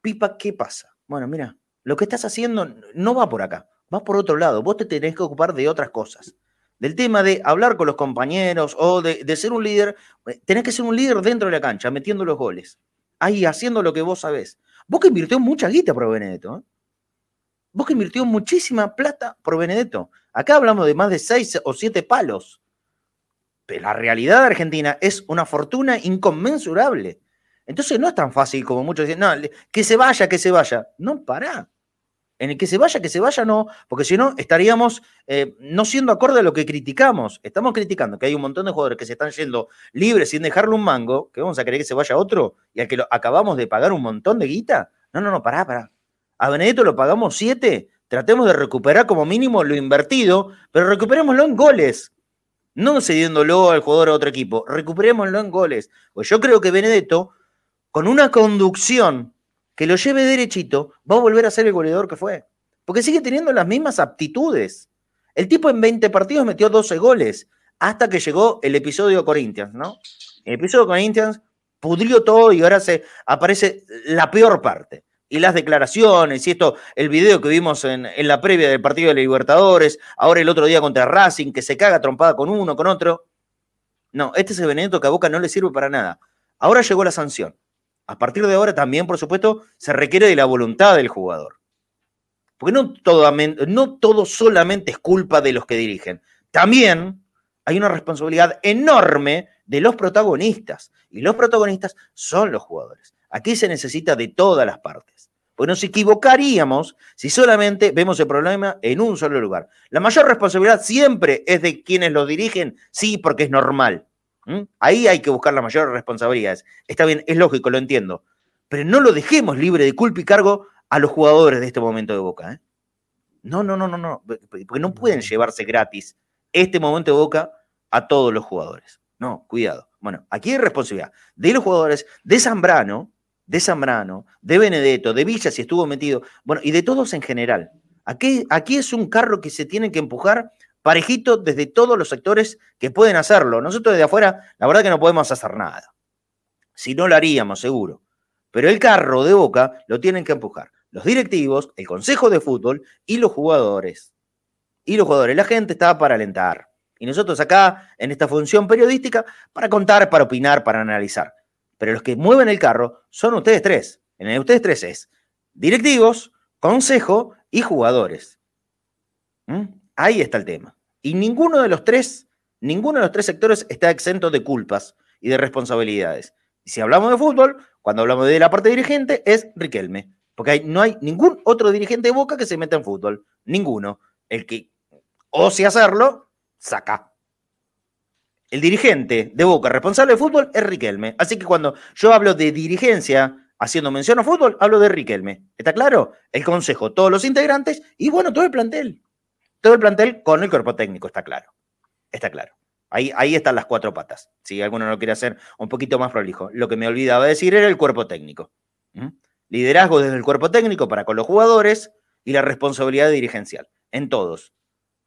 Pipa, ¿qué pasa? Bueno, mira, lo que estás haciendo no va por acá, va por otro lado. Vos te tenés que ocupar de otras cosas. Del tema de hablar con los compañeros o de, ser un líder, eh, tenés que ser un líder dentro de la cancha, metiendo los goles. Ahí, haciendo lo que vos sabés. Boca invirtió mucha guita por Benedetto. ¿eh? Boca invirtió muchísima plata por Benedetto. Acá hablamos de más de seis o siete palos. Pero la realidad de Argentina es una fortuna inconmensurable. Entonces no es tan fácil como muchos dicen, no, que se vaya, que se vaya. No, para. En el que se vaya, que se vaya, no, porque si no estaríamos eh, no siendo acorde a lo que criticamos. Estamos criticando que hay un montón de jugadores que se están yendo libres sin dejarle un mango, que vamos a querer que se vaya otro y al que lo, acabamos de pagar un montón de guita. No, no, no, pará, pará. A Benedetto lo pagamos 7. Tratemos de recuperar como mínimo lo invertido, pero recuperémoslo en goles. No cediéndolo al jugador a otro equipo. Recuperémoslo en goles. Pues yo creo que Benedetto, con una conducción que lo lleve derechito, va a volver a ser el goleador que fue. Porque sigue teniendo las mismas aptitudes. El tipo en 20 partidos metió 12 goles hasta que llegó el episodio Corinthians, ¿no? El episodio Corinthians pudrió todo y ahora se aparece la peor parte y las declaraciones, y esto, el video que vimos en, la previa del partido de la Libertadores, ahora el otro día contra Racing, que se caga trompada con uno, con otro. No, este es el Benedetto que a Boca no le sirve para nada. Ahora llegó la sanción. A partir de ahora también, por supuesto, se requiere de la voluntad del jugador. Porque no todo, no todo solamente es culpa de los que dirigen. También hay una responsabilidad enorme de los protagonistas. Y los protagonistas son los jugadores. Aquí se necesita de todas las partes. Pues nos equivocaríamos si solamente vemos el problema en un solo lugar. La mayor responsabilidad siempre es de quienes lo dirigen, sí, porque es normal. Ahí hay que buscar las mayores responsabilidades. Está bien, es lógico, lo entiendo. Pero no lo dejemos libre de culpa y cargo a los jugadores de este momento de Boca. ¿eh? No, no, no, no, no. Porque no pueden llevarse gratis este momento de Boca a todos los jugadores. No, cuidado. Bueno, aquí hay responsabilidad de los jugadores, de Zambrano, de Zambrano, de Benedetto, de Villa si estuvo metido, bueno, y de todos en general. Aquí, aquí es un carro que se tiene que empujar parejito desde todos los sectores que pueden hacerlo. Nosotros desde afuera, la verdad que no podemos hacer nada. Si no lo haríamos, seguro. Pero el carro de boca lo tienen que empujar los directivos, el consejo de fútbol y los jugadores. y los jugadores. La gente estaba para alentar. Y nosotros acá, en esta función periodística, para contar, para opinar, para analizar. Pero los que mueven el carro son ustedes tres. En el ustedes tres es directivos, consejo y jugadores. ¿Mm? Ahí está el tema. Y ninguno de los tres, ninguno de los tres sectores está exento de culpas y de responsabilidades. Y si hablamos de fútbol, cuando hablamos de la parte dirigente, es Riquelme. Porque no hay ningún otro dirigente de Boca que se meta en fútbol. Ninguno. El que ose hacerlo, saca. El dirigente de Boca responsable de fútbol es Riquelme. Así que cuando yo hablo de dirigencia, haciendo mención a fútbol, hablo de Riquelme. ¿Está claro? El consejo, todos los integrantes y bueno, todo el plantel. Todo el plantel con el cuerpo técnico, está claro. Está claro. Ahí, ahí están las cuatro patas. Si alguno lo quiere hacer un poquito más prolijo. Lo que me olvidaba decir era el cuerpo técnico. Liderazgo desde el cuerpo técnico para con los jugadores y la responsabilidad dirigencial. En todos.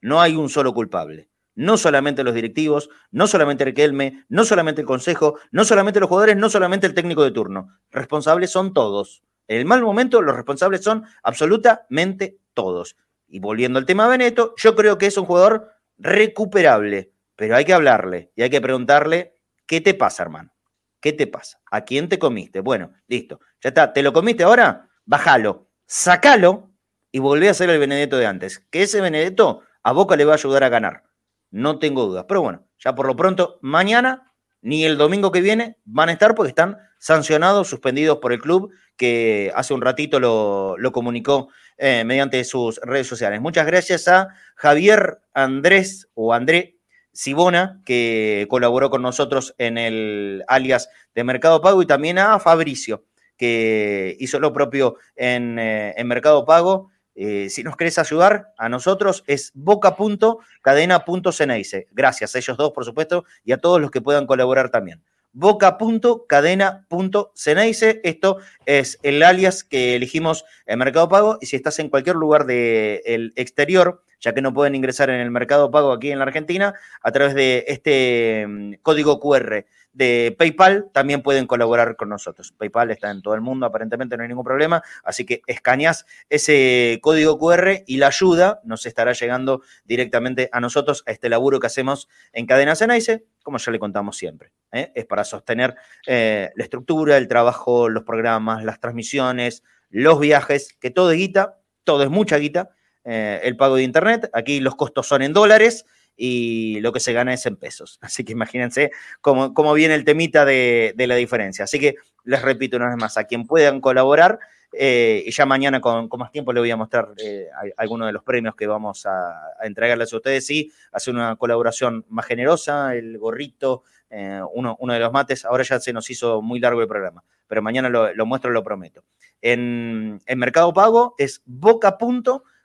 No hay un solo culpable. No solamente los directivos, no solamente Riquelme, no solamente el consejo, no solamente los jugadores, no solamente el técnico de turno. Responsables son todos. En el mal momento, los responsables son absolutamente todos. Y volviendo al tema de Beneto, yo creo que es un jugador recuperable, pero hay que hablarle y hay que preguntarle, ¿qué te pasa, hermano? ¿Qué te pasa? ¿A quién te comiste? Bueno, listo. Ya está. ¿Te lo comiste ahora? Bájalo, sacalo y volvé a hacer el Benedetto de antes. Que ese Benedetto a Boca le va a ayudar a ganar. No tengo dudas. Pero bueno, ya por lo pronto, mañana ni el domingo que viene van a estar porque están sancionados, suspendidos por el club que hace un ratito lo, comunicó eh, mediante sus redes sociales. Muchas gracias a Javier Andrés o André Sibona, que colaboró con nosotros en el alias de Mercado Pago, y también a Fabricio, que hizo lo propio en, eh, Mercado Pago. Eh, si nos querés ayudar a nosotros es boca.cadena.ceneice. Gracias a ellos dos, por supuesto, y a todos los que puedan colaborar también boca.cadena.ceneice. Esto es el alias que elegimos en Mercado Pago y si estás en cualquier lugar del exterior, ya que no pueden ingresar en el Mercado Pago aquí en la Argentina, a través de este mm, código QR de PayPal también pueden colaborar con nosotros. PayPal está en todo el mundo, aparentemente no hay ningún problema, así que escaneas ese código QR y la ayuda nos estará llegando directamente a nosotros, a este laburo que hacemos en Cadena Cenaice, como ya le contamos siempre. ¿eh? Es para sostener eh, la estructura, el trabajo, los programas, las transmisiones, los viajes, que todo es guita, todo es mucha guita, eh, el pago de Internet, aquí los costos son en dólares y lo que se gana es en pesos. Así que imagínense cómo, cómo viene el temita de, la diferencia. Así que les repito una vez más, a quien puedan colaborar, eh, y ya mañana con, más tiempo le voy a mostrar eh, algunos de los premios que vamos a, entregarles a ustedes. Sí, hace una colaboración más generosa, el gorrito, eh, uno, uno, de los mates. Ahora ya se nos hizo muy largo el programa, pero mañana lo, lo muestro, lo prometo. En, en Mercado Pago es boca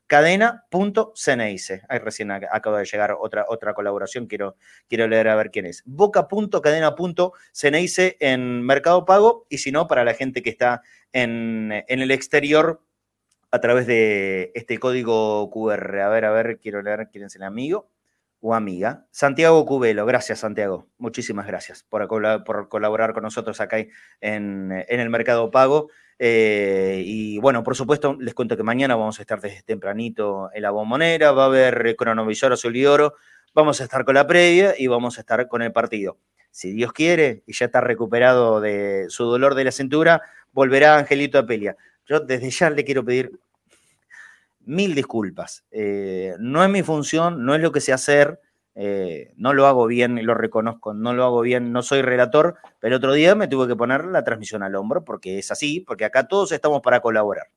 cadena.ceneice. Ahí recién acaba de llegar otra, otra colaboración, quiero, quiero leer a ver quién es. Boca.cadena.ceneice en Mercado Pago y si no, para la gente que está en, el exterior a través de este código QR. A ver, a ver, quiero leer quién es el amigo o amiga. Santiago Cubelo, gracias Santiago, muchísimas gracias por, por colaborar con nosotros acá en, en el Mercado Pago. Eh, y bueno, por supuesto, les cuento que mañana vamos a estar desde tempranito en la bombonera, va a haber cronovisor azul y oro, vamos a estar con la previa y vamos a estar con el partido. Si Dios quiere y ya está recuperado de su dolor de la cintura, volverá Angelito Apelia. Yo desde ya le quiero pedir mil disculpas. Eh, no es mi función, no es lo que sé hacer. Eh, no lo hago bien y lo reconozco, no lo hago bien, no soy relator, pero otro día me tuve que poner la transmisión al hombro porque es así, porque acá todos estamos para colaborar.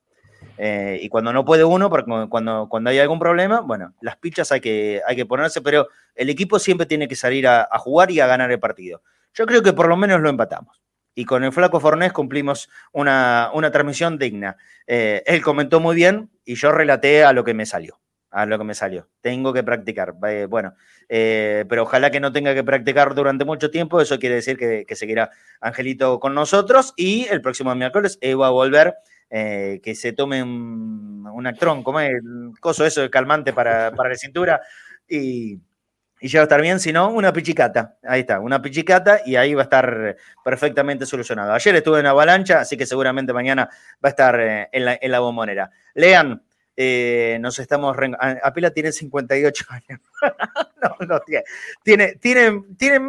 Eh, y cuando no puede uno, cuando, cuando hay algún problema, bueno, las pichas hay que, hay que ponerse, pero el equipo siempre tiene que salir a, jugar y a ganar el partido. Yo creo que por lo menos lo empatamos. Y con el Flaco Fornés cumplimos una, transmisión digna. Eh, él comentó muy bien y yo relaté a lo que me salió a lo que me salió. Tengo que practicar. bueno, eh, pero ojalá que no tenga que practicar durante mucho tiempo. Eso quiere decir que, seguirá Angelito con nosotros. Y el próximo miércoles va a volver. Eh, que se tome un, un actrón, como el coso eso de calmante para, la cintura. Y, y ya va a estar bien, si no, una pichicata. Ahí está, una pichicata y ahí va a estar perfectamente solucionado. Ayer estuve en Avalancha, así que seguramente mañana va a estar eh, en la, en la bombonera. Lean, Eh, nos estamos. Apila tiene 58 años. no, no, tiene. Tiene, tiene, tiene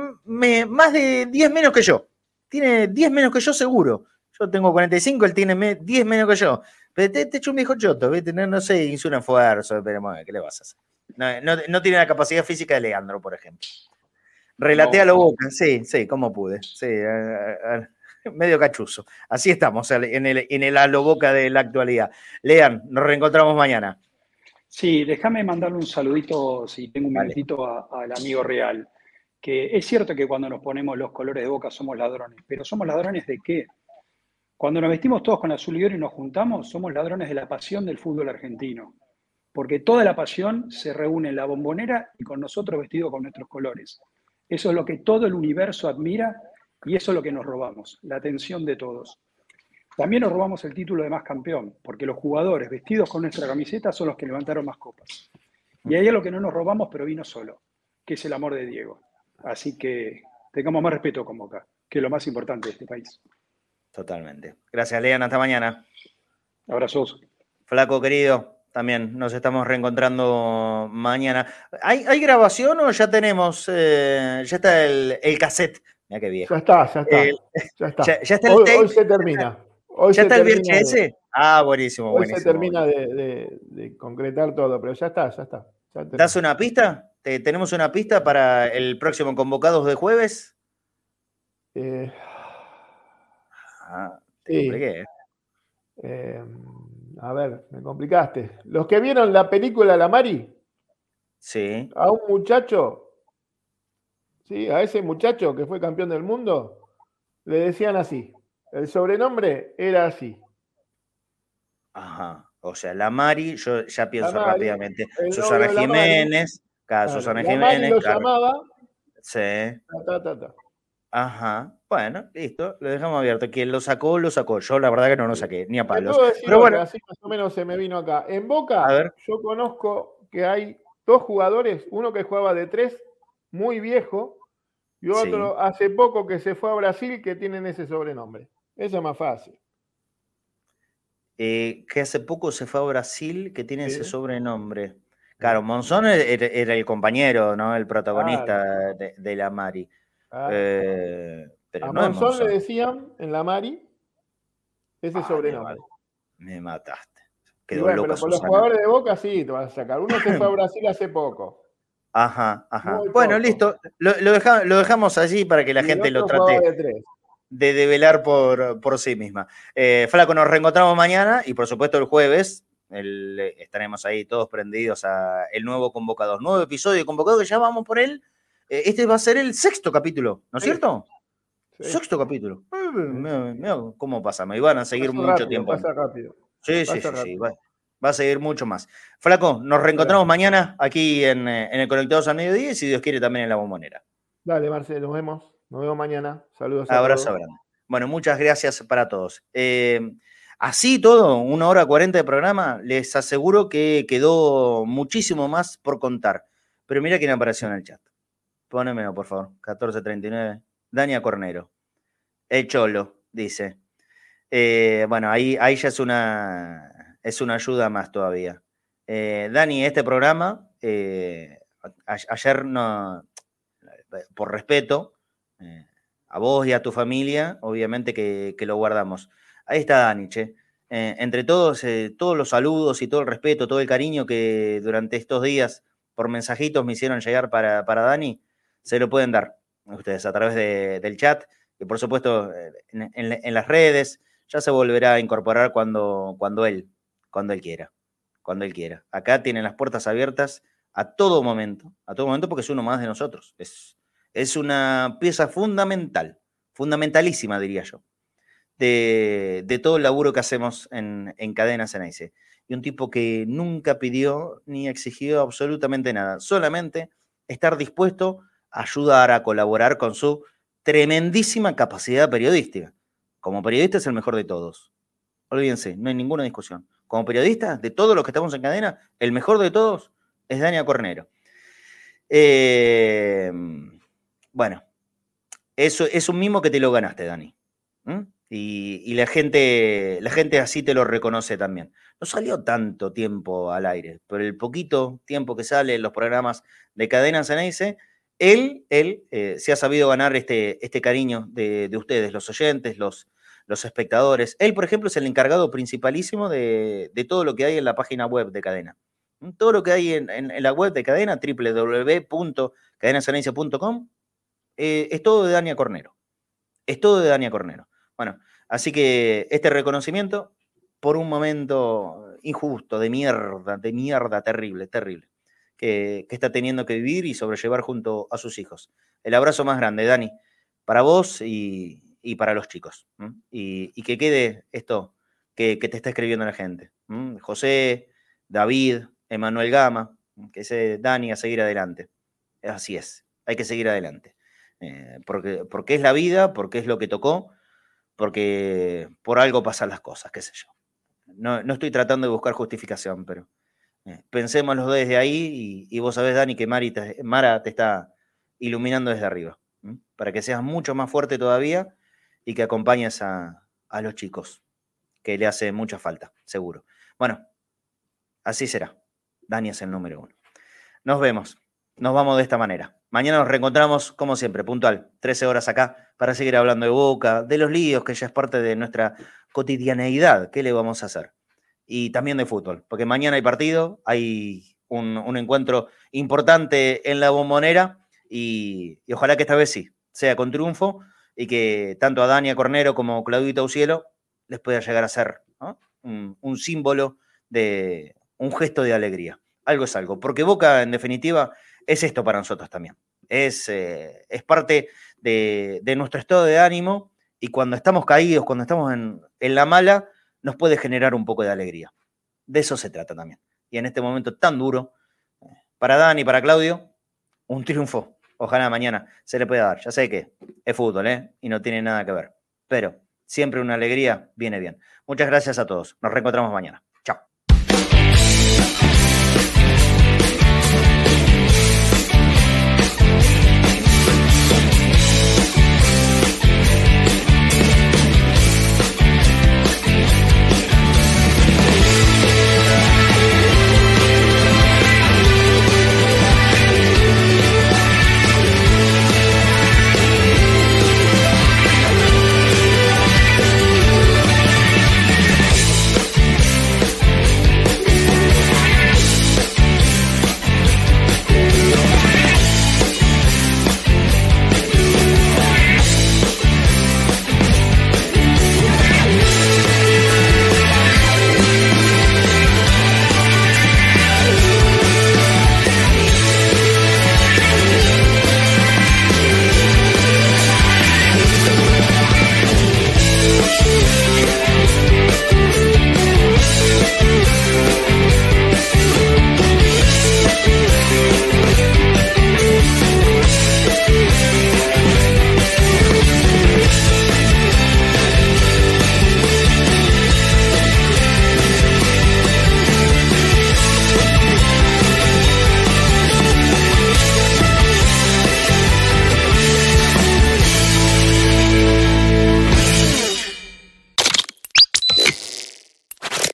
más de 10 menos que yo. Tiene 10 menos que yo, seguro. Yo tengo 45, él tiene 10 menos que yo. Pero te, te hecho un viejo choto, ¿viste? No, no sé, hizo un esfuerzo, pero ¿qué le vas a hacer? No, no, tiene la capacidad física de Leandro, por ejemplo. Relaté a lo boca, sí, sí, como pude. Sí, medio cachuzo. Así estamos en el, en el a lo boca de la actualidad. Lean, nos reencontramos mañana. Sí, déjame mandarle un saludito, si tengo un minutito, al amigo Real. Que es cierto que cuando nos ponemos los colores de boca somos ladrones, pero ¿somos ladrones de qué? Cuando nos vestimos todos con azul y oro y nos juntamos, somos ladrones de la pasión del fútbol argentino. Porque toda la pasión se reúne en la bombonera y con nosotros vestidos con nuestros colores. Eso es lo que todo el universo admira y eso es lo que nos robamos, la atención de todos. También nos robamos el título de más campeón, porque los jugadores vestidos con nuestra camiseta son los que levantaron más copas. Y ahí es lo que no nos robamos, pero vino solo, que es el amor de Diego. Así que tengamos más respeto con Boca, que es lo más importante de este país. Totalmente. Gracias, Lean. Hasta mañana. Abrazos. Flaco querido, también nos estamos reencontrando mañana. ¿Hay, grabación o ya tenemos, eh, ya está el, el cassette Mira qué viejo. Ya está, ya está. ya está. Ya, está hoy, hoy, se termina. Hoy ¿Ya está el VHS? ah, buenísimo, hoy se termina de, concretar todo, pero ya está, ya está. ¿Das una pista? ¿Tenemos una pista para el próximo Convocados de jueves? Eh, ah, te compliqué. ¿eh? Eh, a ver, me complicaste. Los que vieron la película La Mari. Sí. A un muchacho ¿sí? a ese muchacho que fue campeón del mundo, le decían así. El sobrenombre era así. Ajá. O sea, la Mari, yo ya pienso rápidamente. Susana Jiménez. Claro, Susana Jiménez. lo llamaba. Sí. Ajá. Bueno, listo. Lo dejamos abierto. Quien lo sacó, lo sacó. Yo la verdad que no lo saqué, ni a palos. Pero bueno. Así más o menos se me vino acá. En Boca, yo conozco que hay dos jugadores, uno que jugaba de tres, muy viejo, y otro hace poco que se fue a Brasil que tienen ese sobrenombre. Eso es más fácil. Eh, que hace poco se fue a Brasil que tiene ese sobrenombre. Claro, Monzón era, el compañero, ¿no? El protagonista de, la Mari. Eh, pero a Monzón, le decían en la Mari ese sobrenombre. Me, mataste. pero por los jugadores de Boca sí te vas a sacar. Uno se fue a Brasil hace poco. Ajá, ajá. bueno, listo. Lo, dejamos allí para que la gente lo trate de, develar por, por, sí misma. Eh, Flaco, nos reencontramos mañana y por supuesto el jueves eh, estaremos ahí todos prendidos a el nuevo convocador. Nuevo episodio de convocado que ya vamos por él. Eh, este va a ser el sexto capítulo, ¿no es cierto? Sexto capítulo. Mira cómo pasa, me iban a seguir mucho tiempo. Pasa rápido. Sí, sí, sí, sí va a seguir mucho más. Flaco, nos reencontramos mañana aquí en, eh, en el Conectados al Mediodía y si Dios quiere también en la bombonera. Dale, Marcelo, nos vemos. Nos vemos mañana. Saludos. A Abrazo grande. Bueno, muchas gracias para todos. Eh, así todo, una hora cuarenta de programa, les aseguro que quedó muchísimo más por contar. Pero mira quién apareció en el chat. Pónemelo, por favor. 1439. Dania Cornero. El Cholo, dice. Eh, bueno, ahí, ahí ya es una, es una ayuda más todavía. Eh, Dani, este programa, eh, ayer no, por respeto eh, a vos y a tu familia, obviamente que, lo guardamos. Ahí está Dani, che. entre todos, todos los saludos y todo el respeto, todo el cariño que durante estos días por mensajitos me hicieron llegar para, para Dani, se lo pueden dar ustedes a través del chat y por supuesto en, en, las redes. Ya se volverá a incorporar cuando, cuando él cuando Él quiera, cuando Él quiera. Acá tienen las puertas abiertas a todo momento, a todo momento porque es uno más de nosotros. Es, es una pieza fundamental, fundamentalísima diría yo, de, de todo el laburo que hacemos en, en Cadenas en Y un tipo que nunca pidió ni exigió absolutamente nada, solamente estar dispuesto a ayudar, a colaborar con su tremendísima capacidad periodística. Como periodista es el mejor de todos. Olvídense, no hay ninguna discusión como periodista, de todos los que estamos en cadena, el mejor de todos es Dania Cornero. Eh, bueno, eso es un mimo que te lo ganaste, Dani. Y, la, gente, la gente así te lo reconoce también. No salió tanto tiempo al aire, pero el poquito tiempo que sale en los programas de Cadena Ceneice, él, él eh, se ha sabido ganar este, este cariño de, ustedes, los oyentes, los, los espectadores. Él, por ejemplo, es el encargado principalísimo de, todo lo que hay en la página web de Cadena. Todo lo que hay en, la web de Cadena, www.cadenaceneice.com, eh, es todo de Dania Cornero. Es todo de Dania Cornero. Bueno, así que este reconocimiento, por un momento injusto, de mierda, de mierda, terrible, terrible, que, está teniendo que vivir y sobrellevar junto a sus hijos. El abrazo más grande, Dani, para vos y, para los chicos. Y, que quede esto que, te está escribiendo la gente. José, David, Emanuel Gama, que se Dani a seguir adelante. Así es, hay que seguir adelante. Eh, porque, porque es la vida, porque es lo que tocó porque por algo pasan las cosas, qué sé yo. No, estoy tratando de buscar justificación, pero eh, pensémoslo desde ahí y, vos sabés, Dani, que Mara te está iluminando desde arriba, para que seas mucho más fuerte todavía y que acompañes a, a los chicos, que le hace mucha falta, seguro. Bueno, así será. Dani es el número uno. Nos vemos. Nos vamos de esta manera. Mañana nos reencontramos, como siempre, puntual, 13 horas acá, para seguir hablando de Boca, de los líos, que ya es parte de nuestra cotidianeidad. ¿Qué le vamos a hacer? Y también de fútbol, porque mañana hay partido, hay un, encuentro importante en la bombonera y, ojalá que esta vez sí, sea con triunfo y que tanto a Dania Cornero como a Claudio Taucielo les pueda llegar a ser un, símbolo de un gesto de alegría. Algo es algo, porque Boca, en definitiva, es esto para nosotros también. Es, eh, es parte de, nuestro estado de ánimo y cuando estamos caídos, cuando estamos en, la mala, nos puede generar un poco de alegría. De eso se trata también. Y en este momento tan duro, para Dani, para Claudio, un triunfo. Ojalá mañana se le pueda dar. Ya sé que es fútbol, ¿eh? Y no tiene nada que ver. Pero siempre una alegría viene bien. Muchas gracias a todos. Nos reencontramos mañana.